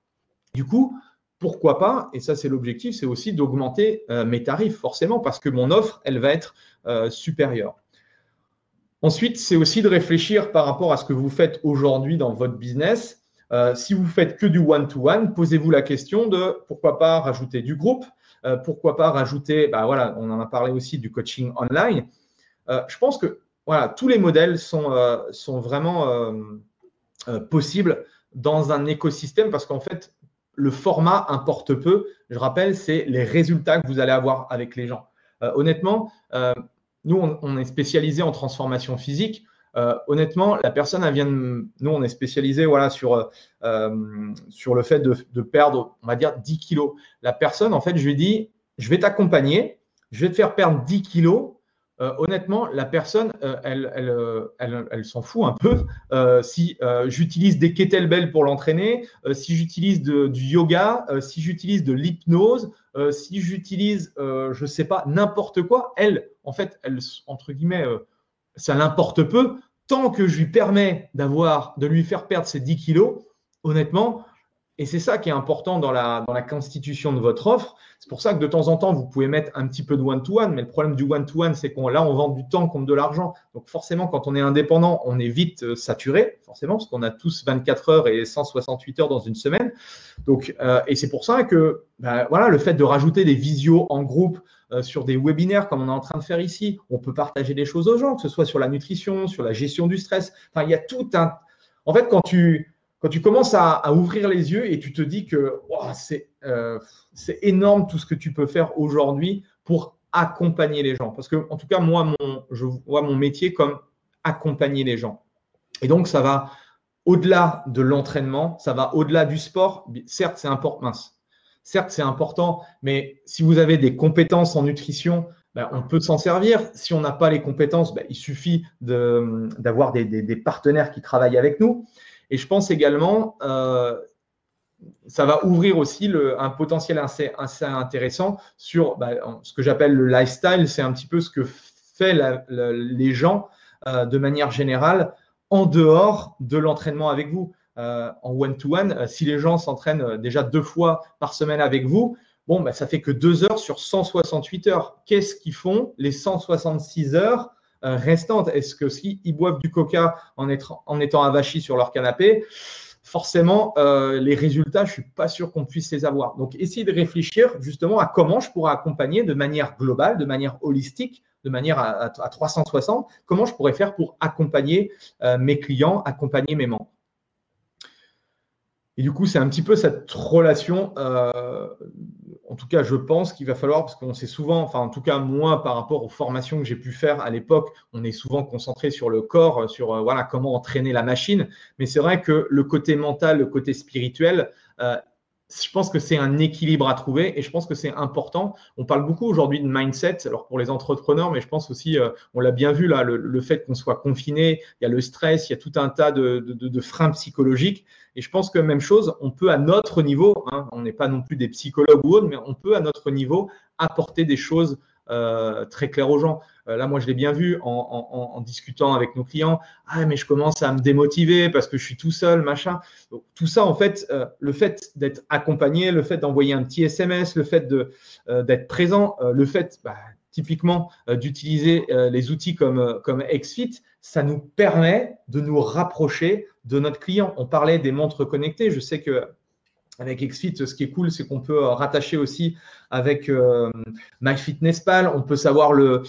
Du coup, pourquoi pas, et ça c'est l'objectif, c'est aussi d'augmenter mes tarifs forcément parce que mon offre, elle va être supérieure. Ensuite, c'est aussi de réfléchir par rapport à ce que vous faites aujourd'hui dans votre business. Euh, si vous faites que du one-to-one, posez-vous la question de pourquoi pas rajouter du groupe, euh, pourquoi pas rajouter, bah voilà, on en a parlé aussi du coaching online. Euh, je pense que voilà, tous les modèles sont, sont vraiment possibles dans un écosystème parce qu'en fait, le format importe peu. Je rappelle, c'est les résultats que vous allez avoir avec les gens. honnêtement, nous, on, est spécialisé en transformation physique. Euh, honnêtement, la personne, elle vient de. Nous, on est spécialisé voilà, sur, euh, sur le fait de, perdre, on va dire, 10 kilos. La personne, en fait, je lui dis je vais t'accompagner, je vais te faire perdre 10 kilos. Euh, honnêtement, la personne, elle, elle, elle, s'en fout un peu. si j'utilise des kettlebells pour l'entraîner, si j'utilise du yoga, si j'utilise de l'hypnose, si j'utilise, je ne sais pas, n'importe quoi, elle, en fait, elle, entre guillemets, euh, ça l'importe peu. Tant que je lui permets d'avoir, de lui faire perdre ses 10 kilos, honnêtement, Et c'est ça qui est important dans la, dans la constitution de votre offre. C'est pour ça que de temps en temps, vous pouvez mettre un petit peu de one-to-one, mais le problème du one-to-one, c'est qu'on là, on vend du temps contre de l'argent. Donc forcément, quand on est indépendant, on est vite euh, saturé, forcément, parce qu'on a tous 24 heures et 168 heures dans une semaine. Donc, euh, et c'est pour ça que bah, voilà, le fait de rajouter des visios en groupe euh, sur des webinaires comme on est en train de faire ici, on peut partager des choses aux gens, que ce soit sur la nutrition, sur la gestion du stress. Enfin, il y a tout un. En fait, quand tu quand tu commences à, ouvrir les yeux et tu te dis que euh, c'est énorme tout ce que tu peux faire aujourd'hui pour accompagner les gens. Parce que, en tout cas, moi, mon, je vois mon métier comme accompagner les gens. Et donc, ça va au-delà de l'entraînement, ça va au-delà du sport. Certes, c'est important. Certes, c'est important, mais si vous avez des compétences en nutrition, ben, on peut s'en servir. Si on n'a pas les compétences, ben, il suffit d'avoir des, partenaires qui travaillent avec nous. Et je pense également, euh, ça va ouvrir aussi un potentiel assez, intéressant sur bah, ce que j'appelle le lifestyle. C'est un petit peu ce que fait les gens euh, de manière générale en dehors de l'entraînement avec vous. Euh, en one-to-one, si les gens s'entraînent déjà deux fois par semaine avec vous, bon, bah, ça fait que deux heures sur 168 heures. Qu'est-ce qu'ils font les 166 heures euh, restantes. Est-ce que s'ils boivent du coca en, étant, en étant avachis sur leur canapé, forcément, euh, les résultats, je ne suis pas sûr qu'on puisse les avoir. Donc, essayez de réfléchir justement à comment je pourrais accompagner de manière globale, de manière holistique, de manière à, 360, comment je pourrais faire pour accompagner euh, mes clients, accompagner mes membres. Et du coup, c'est un petit peu cette relation en tout cas, je pense qu'il va falloir, parce qu'on sait souvent, enfin en tout cas moi par rapport aux formations que j'ai pu faire à l'époque, on est souvent concentré sur le corps, sur euh, voilà comment entraîner la machine. Mais c'est vrai que le côté mental, le côté spirituel, euh, je pense que c'est un équilibre à trouver et je pense que c'est important. On parle beaucoup aujourd'hui de mindset, alors pour les entrepreneurs, mais je pense aussi, euh, on l'a bien vu là, le, fait qu'on soit confiné, il y a le stress, il y a tout un tas de, freins psychologiques. Et je pense que même chose, on peut à notre niveau, hein, on n'est pas non plus des psychologues ou autres, mais on peut à notre niveau apporter des choses euh, très claires aux gens. Euh, là, moi, je l'ai bien vu en, discutant avec nos clients. Ah, mais je commence à me démotiver parce que je suis tout seul, machin. tout ça, en fait, euh, le fait d'être accompagné, le fait d'envoyer un petit SMS, le fait euh, d'être présent, le fait, bah, typiquement, d'utiliser les outils comme, comme XFIT, ça nous permet de nous rapprocher de notre client. On parlait des montres connectées. Je sais que avec XFIT, ce qui est cool, c'est qu'on peut euh, rattacher aussi avec euh, MyFitnessPal. On peut savoir le,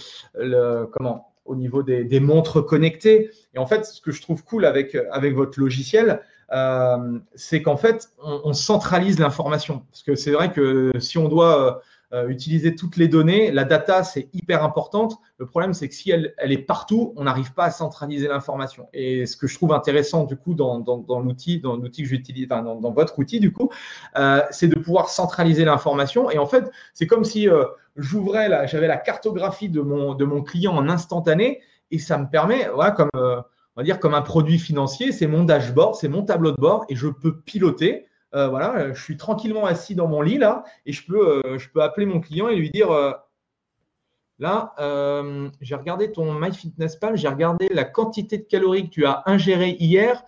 comment au niveau des, montres connectées. Et en fait, ce que je trouve cool avec, avec votre logiciel, euh, c'est qu'en fait, on centralise l'information. Parce que c'est vrai que si on doit euh, utiliser toutes les données. La data, c'est hyper importante. Le problème, c'est que si elle, est partout, on n'arrive pas à centraliser l'information. Et ce que je trouve intéressant, du coup, dans, l'outil, dans l'outil que j'utilise, enfin, dans, votre outil, du coup, euh, c'est de pouvoir centraliser l'information. Et en fait, c'est comme si euh, j'ouvrais, j'avais la cartographie de mon, de mon client en instantané, et ça me permet, voilà, comme on va dire comme un produit financier, c'est mon dashboard, c'est mon tableau de bord, et je peux piloter euh, voilà, je suis tranquillement assis dans mon lit là et je peux, euh, appeler mon client et lui dire euh, là, j'ai regardé ton MyFitnessPal, j'ai regardé la quantité de calories que tu as ingérées hier.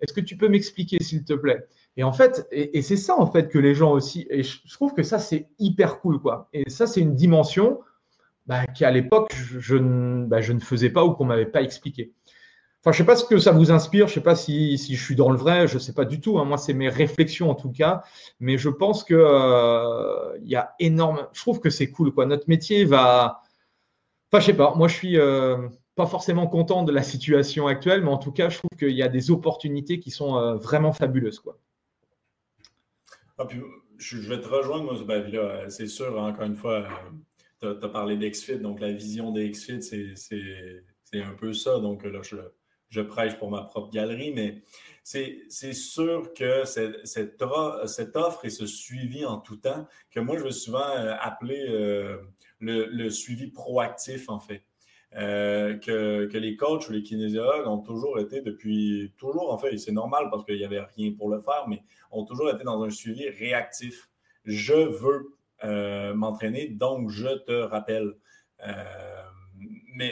Est-ce que tu peux m'expliquer s'il te plaît? Et en fait, et, c'est ça en fait que les gens aussi, et je, trouve que ça c'est hyper cool quoi. Et ça c'est une dimension bah, qui à l'époque je, bah, je, ne faisais pas ou qu'on m'avait pas expliqué je ne sais pas ce que ça vous inspire, je ne sais pas si, je suis dans le vrai, je ne sais pas du tout. Hein. Moi, c'est mes réflexions en tout cas. Mais je pense qu'il euh, y a énorme. Je trouve que c'est cool. Quoi. Notre métier va. Enfin, je sais pas. Moi, je suis euh, pas forcément content de la situation actuelle, mais en tout cas, je trouve qu'il y a des opportunités qui sont euh, vraiment fabuleuses. Quoi. Ah, je, vais te rejoindre, moi, c'est sûr, encore une fois, tu as, parlé d'Exfit, donc la vision d'Exfit, c'est un peu ça. Donc là, je je prêche pour ma propre galerie, mais c'est sûr que cette, offre et ce suivi en tout temps, que moi, je veux souvent euh, appeler euh, le, suivi proactif, en fait. Euh, que, les coachs ou les kinésiologues ont toujours été depuis, toujours en fait, c'est normal parce qu'il n'y avait rien pour le faire, mais ont toujours été dans un suivi réactif. Je veux m'entraîner, donc je te rappelle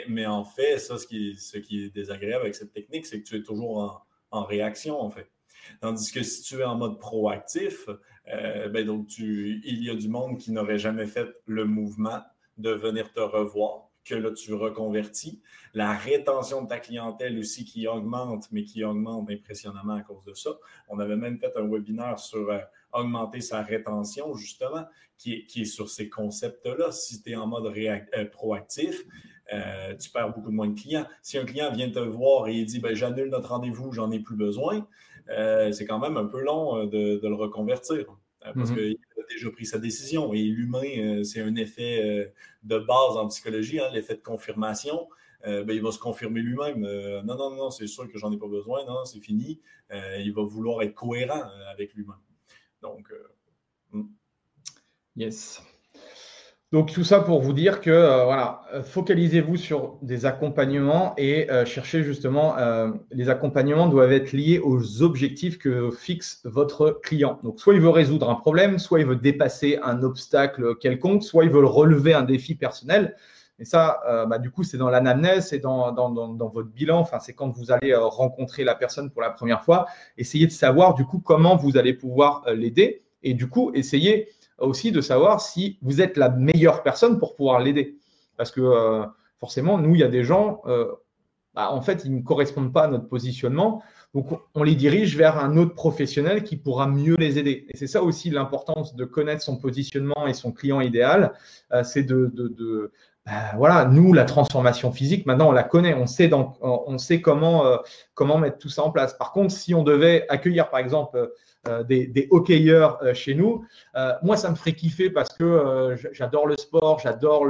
mais, en fait, ça, ce qui, est, désagréable avec cette technique, c'est que tu es toujours en, réaction, en fait. Tandis que si tu es en mode proactif, euh, ben donc tu, il y a du monde qui n'aurait jamais fait le mouvement de venir te revoir, que là tu reconvertis. La rétention de ta clientèle aussi qui augmente, mais qui augmente impressionnamment à cause de ça. On avait même fait un webinaire sur euh, augmenter sa rétention, justement, qui est, qui est sur ces concepts-là. Si tu es en mode euh, proactif, euh, tu perds beaucoup moins de clients. Si un client vient te voir et il dit ben, j'annule notre rendez-vous, j'en ai plus besoin, euh, c'est quand même un peu long euh, de, le reconvertir. Parce mhm. qu'il a déjà pris sa décision. Et l'humain, c'est un effet de base en psychologie, hein, l'effet de confirmation. Ben, il va se confirmer lui-même. non, non, non, c'est sûr que j'en ai pas besoin. Non, c'est fini. il va vouloir être cohérent avec lui-même. Donc, hmm. yes. Donc tout ça pour vous dire que euh, voilà, euh, focalisez-vous sur des accompagnements et euh, cherchez justement, les accompagnements doivent être liés aux objectifs que fixe votre client. Donc soit il veut résoudre un problème, soit il veut dépasser un obstacle quelconque, soit il veut relever un défi personnel. Et ça, bah, du coup, c'est dans l'anamnèse, c'est dans, dans, dans, votre bilan. Enfin, c'est quand vous allez rencontrer la personne pour la première fois. Essayez de savoir du coup comment vous allez pouvoir l'aider et du coup, essayez aussi de savoir si vous êtes la meilleure personne pour pouvoir l'aider. Parce que euh, forcément, nous, il y a des gens, euh, bah, en fait, ils ne correspondent pas à notre positionnement. Donc, on les dirige vers un autre professionnel qui pourra mieux les aider. Et c'est ça aussi l'importance de connaître son positionnement et son client idéal. Euh, c'est de, de, bah, voilà, nous, la transformation physique, maintenant, on la connaît. On sait, on sait comment, comment mettre tout ça en place. Par contre, si on devait accueillir, par exemple, euh, des, hockeyeurs euh, chez nous. Euh, moi, ça me ferait kiffer parce que j'adore le sport, j'adore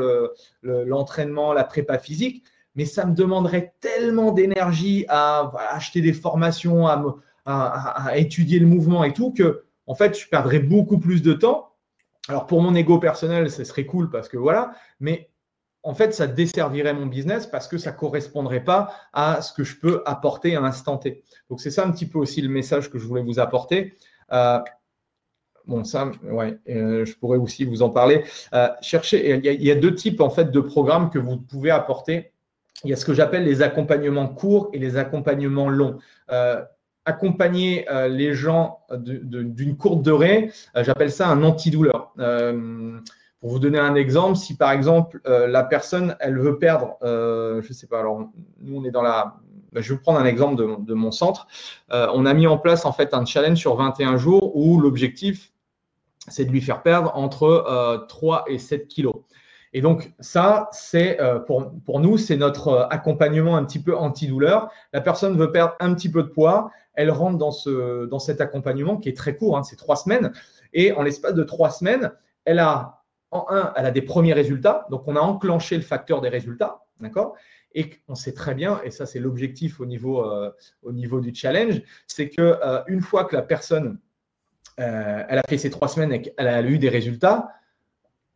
l'entraînement, la prépa physique, mais ça me demanderait tellement d'énergie à, acheter des formations, à, étudier le mouvement et tout, que en fait, je perdrais beaucoup plus de temps. Alors pour mon ego personnel, ce serait cool parce que voilà, mais en fait, ça desservirait mon business parce que ça ne correspondrait pas à ce que je peux apporter à l'instant T. Donc, c'est ça un petit peu aussi le message que je voulais vous apporter. Euh, bon, ça, ouais, euh, je pourrais aussi vous en parler. Euh, cherchez, il y, a, il y, a, deux types en fait de programmes que vous pouvez apporter. Il y a ce que j'appelle les accompagnements courts et les accompagnements longs. accompagner les gens d'une courte durée, j'appelle ça un antidouleur. Pour vous donner un exemple, si par exemple euh, la personne elle veut perdre, euh, je ne sais pas, alors nous on est dans la, bah, je vais prendre un exemple de, mon centre. Euh, on a mis en place en fait un challenge sur 21 jours où l'objectif c'est de lui faire perdre entre 3 et 7 kilos. Et donc ça, c'est pour, pour nous, c'est notre accompagnement un petit peu antidouleur. La personne veut perdre un petit peu de poids, elle rentre dans, ce, dans cet accompagnement qui est très court, hein, c'est trois semaines. Et en l'espace de trois semaines, elle a en un, elle a des premiers résultats. Donc, on a enclenché le facteur des résultats. D'accord? Et on sait très bien, et ça, c'est l'objectif au, niveau, euh, au niveau du challenge, c'est qu'une euh, fois que la personne, euh, elle a fait ses trois semaines et qu'elle a eu des résultats,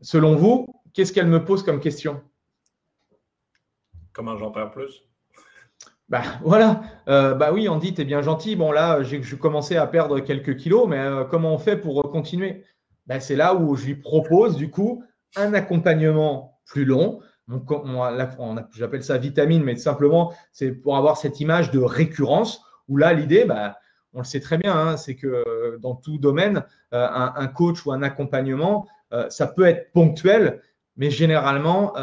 selon vous, qu'est-ce qu'elle me pose comme question? Comment j'en perds plus bah voilà, bah oui, Andy, tu es bien gentil. Bon, là, j'ai commencé à perdre quelques kilos, mais comment on fait pour continuer? Ben, c'est là où je lui propose du coup un accompagnement plus long. J'appelle ça vitamine, mais simplement, c'est pour avoir cette image de récurrence où là, l'idée, ben, on le sait très bien, hein, c'est que euh, dans tout domaine, euh, un, coach ou un accompagnement, euh, ça peut être ponctuel, mais généralement,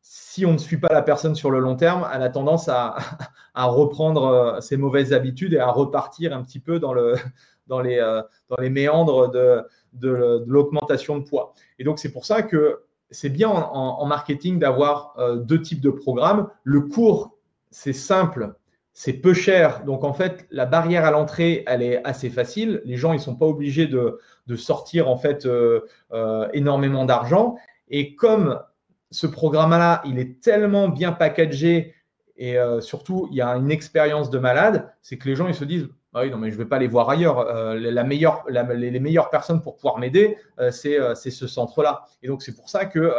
si on ne suit pas la personne sur le long terme, elle a tendance à, reprendre ses mauvaises habitudes et à repartir un petit peu dans les méandres de, de, l'augmentation de poids. Et donc, c'est pour ça que c'est bien en, marketing d'avoir euh, deux types de programmes. Le cours, c'est simple, c'est peu cher. Donc, en fait, la barrière à l'entrée, elle est assez facile. Les gens, ils ne sont pas obligés de, sortir, en fait, euh, euh, énormément d'argent. Et comme ce programme-là, il est tellement bien packagé et surtout, il y a une expérience de malade, c'est que les gens, ils se disent, ah oui, non, mais je ne vais pas les voir ailleurs. Euh, la meilleure, les, meilleures personnes pour pouvoir m'aider, euh, euh, c'est ce centre-là. Et donc, c'est pour ça que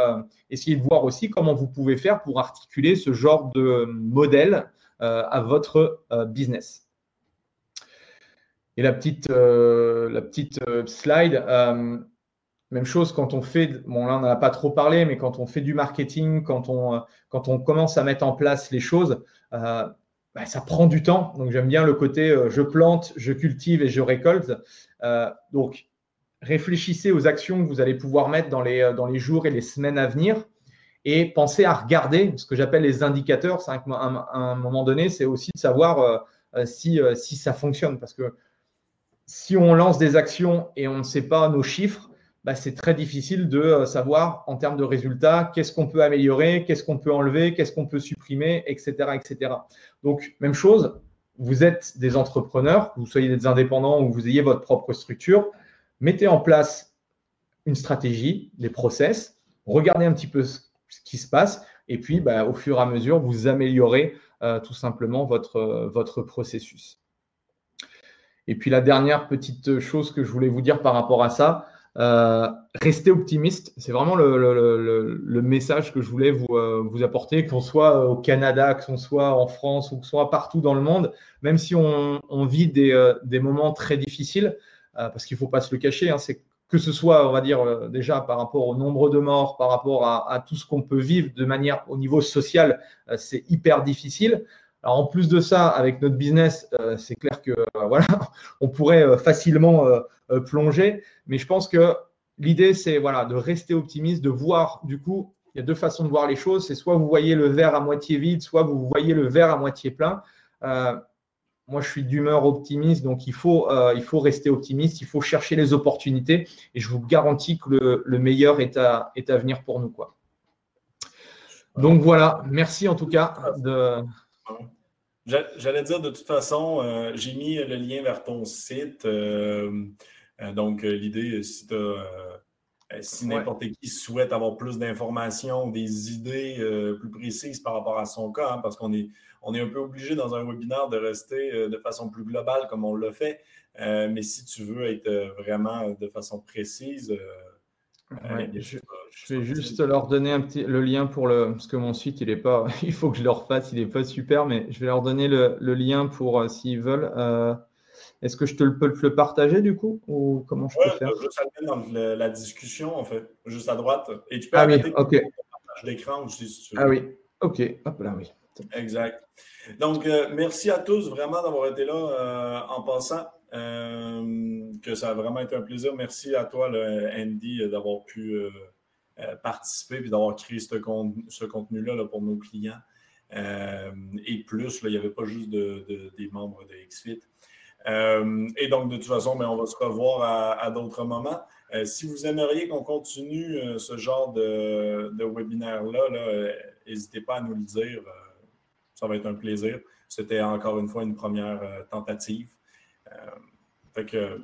essayez de voir aussi comment vous pouvez faire pour articuler ce genre de modèle à votre business. Et la petite, la petite slide, même chose quand on fait, bon là on n'en a pas trop parlé, mais quand on fait du marketing, quand on, quand on commence à mettre en place les choses, bah, ça prend du temps. Donc j'aime bien le côté euh, je plante, je cultive et je récolte. Euh, donc réfléchissez aux actions que vous allez pouvoir mettre dans les, dans les jours et les semaines à venir et pensez à regarder ce que j'appelle les indicateurs. C'est à un, moment donné, c'est aussi de savoir si, si ça fonctionne. Parce que si on lance des actions et on ne sait pas nos chiffres, bah, c'est très difficile de euh, savoir en termes de résultats qu'est-ce qu'on peut améliorer, qu'est-ce qu'on peut enlever, qu'est-ce qu'on peut supprimer, etc., etc. Donc, même chose, vous êtes des entrepreneurs, vous soyez des indépendants ou vous ayez votre propre structure, mettez en place une stratégie, des process, regardez un petit peu ce qui se passe et puis bah, au fur et à mesure, vous améliorez euh, tout simplement votre, euh, votre processus. Et puis la dernière petite chose que je voulais vous dire par rapport à ça, euh, restez optimiste. C'est vraiment le, message que je voulais vous, euh, apporter, qu'on soit au Canada, qu'on soit en France ou qu'on soit partout dans le monde, même si on, vit des, euh, moments très difficiles, parce qu'il ne faut pas se le cacher, hein, que ce soit, on va dire, déjà par rapport au nombre de morts, par rapport à tout ce qu'on peut vivre de manière au niveau social, c'est hyper difficile. Alors en plus de ça, avec notre business, c'est clair que voilà, on pourrait facilement euh, plonger. Mais je pense que l'idée, c'est voilà, de rester optimiste, de voir du coup, il y a deux façons de voir les choses. C'est soit vous voyez le verre à moitié vide, soit vous voyez le verre à moitié plein. Euh, moi, je suis d'humeur optimiste, donc il faut, euh, il faut rester optimiste, il faut chercher les opportunités et je vous garantis que le, meilleur est à, est à venir pour nous. Quoi. Donc voilà, merci en tout cas de. J'allais dire de toute façon, j'ai mis le lien vers ton site. Euh, donc, euh, l'idée, si euh, si n'importe qui souhaite avoir plus d'informations, des idées plus précises par rapport à son cas, hein, parce qu'on est, on est un peu obligé dans un webinaire de rester de façon plus globale comme on le fait. mais si tu veux être vraiment de façon précise, je, vais juste leur donner un petit, le lien pour le. Parce que mon site, il est pas. Il faut que je le refasse, il n'est pas super, mais je vais leur donner le, lien pour s'ils veulent. Est-ce que je te le, peux le partager du coup ou comment je peux faire? Juste à dans la discussion en fait, juste à droite. Et tu peux ah oui, ok. l'écran aussi si tu veux. Ah oui, ok. Hop là, oui. Exact. Donc, euh, merci à tous vraiment d'avoir été là euh, en passant. Euh, que ça a vraiment été un plaisir. Merci à toi, Andy, d'avoir pu participer et d'avoir créé ce, contenu-là pour nos clients. et plus, il n'y avait pas juste des membres de XFIT. Euh, et donc, de toute façon, mais ben, on va se revoir à, d'autres moments. Euh, si vous aimeriez qu'on continue euh, ce genre de, webinaire-là, n'hésitez pas à nous le dire. ça va être un plaisir. C'était encore une fois une première tentative. Fait que.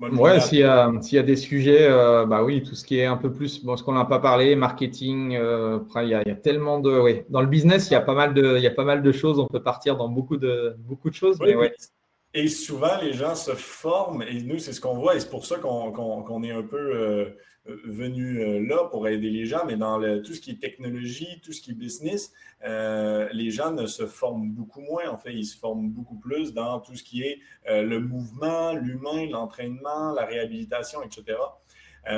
Ouais, s'il y, a des sujets, bah oui, tout ce qui est un peu plus, bon, ce qu'on n'a pas parlé, marketing, après, il y, a, tellement de. Oui. Dans le business, il y, a pas mal de, il y a pas mal de choses. On peut partir dans beaucoup de, beaucoup de choses. mais ouais. Et souvent, les gens se forment, et nous, c'est ce qu'on voit, et c'est pour ça qu'on est un peu euh, venu euh, là pour aider les gens, mais dans tout ce qui est technologie, tout ce qui est business, euh, les gens ne se forment beaucoup moins, en fait, ils se forment beaucoup plus dans tout ce qui est le mouvement, l'humain, l'entraînement, la réhabilitation, etc.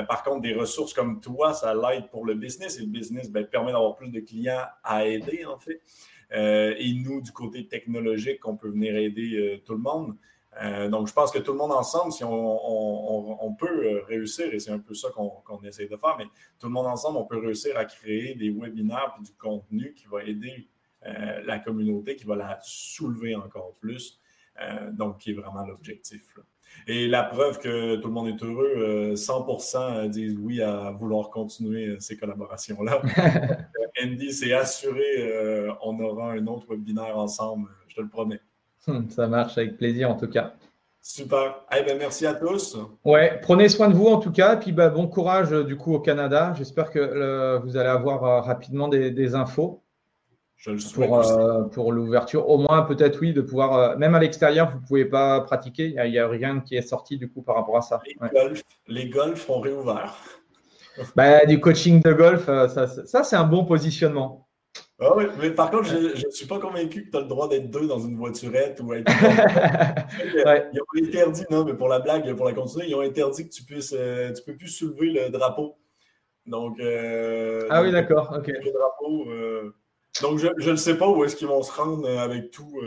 par contre, des ressources comme toi, ça l'aide pour le business, et le business ben, permet d'avoir plus de clients à aider, en fait. Euh, et nous, du côté technologique, on peut venir aider euh, tout le monde. Euh, donc, je pense que tout le monde ensemble, si on, peut réussir, et c'est un peu ça qu'on essaie de faire, mais tout le monde ensemble, on peut réussir à créer des webinaires et du contenu qui va aider la communauté, qui va la soulever encore plus. donc, qui est vraiment l'objectif. Et la preuve que tout le monde est heureux, 100% euh, disent oui à vouloir continuer euh, ces collaborations-là. Andy s'est assuré, euh, on aura un autre webinaire ensemble, je te le promets. Ça marche avec plaisir en tout cas. Super. Eh ben, merci à tous. Ouais, prenez soin de vous en tout cas. Puis bah, bon courage du coup au Canada. J'espère que vous allez avoir rapidement des infos pour, euh, pour l'ouverture. Au moins, peut-être, oui, de pouvoir, euh, même à l'extérieur, vous ne pouvez pas pratiquer. Il n'y a, rien qui est sorti du coup par rapport à ça. Les, golfs, ont réouvert. Bah, du coaching de golf, euh, ça, ça c'est un bon positionnement. Ah oui, mais par contre, je ne suis pas convaincu que tu as le droit d'être deux dans une voiturette ou être. Ils ont interdit, non, mais pour la blague, pour la continuer, ils ont interdit que tu puisses, tu peux plus soulever le drapeau. Donc. ah oui, d'accord, ok. Le drapeau. Donc, je ne sais pas où est-ce qu'ils vont se rendre avec tout.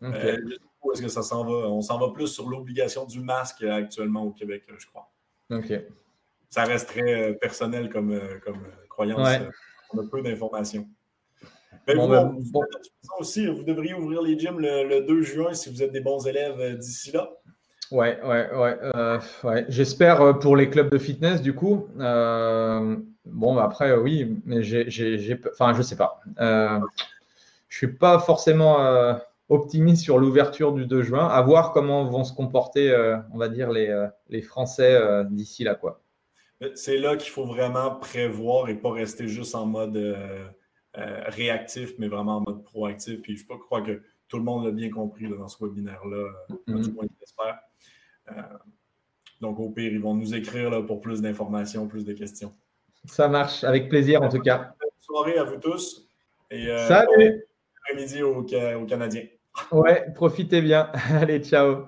où est-ce que ça s'en va? On s'en va plus sur l'obligation du masque actuellement au Québec, je crois. OK. Ça reste très personnel comme, comme croyance. On a peu d'informations. Ben, ben, aussi, vous devriez ouvrir les gyms le, 2 juin si vous êtes des bons élèves d'ici là. Ouais, ouais, ouais. Euh, ouais. J'espère euh, pour les clubs de fitness, du coup. Euh, bon, bah, après, oui, mais j'ai. Enfin, je sais pas. je suis pas forcément optimiste sur l'ouverture du 2 juin. À voir comment vont se comporter, on va dire, les, les Français d'ici là, quoi. C'est là qu'il faut vraiment prévoir et pas rester juste en mode réactif, mais vraiment en mode proactif. Puis je crois que tout le monde l'a bien compris dans ce webinaire-là, du moins, j'espère. Euh, donc, au pire, ils vont nous écrire là, pour plus d'informations, plus de questions. Ça marche, avec plaisir en tout cas. Bonne soirée à vous tous. Et, euh, Salut! Bon après-midi aux, aux Canadiens. Ouais, profitez bien. Allez, ciao.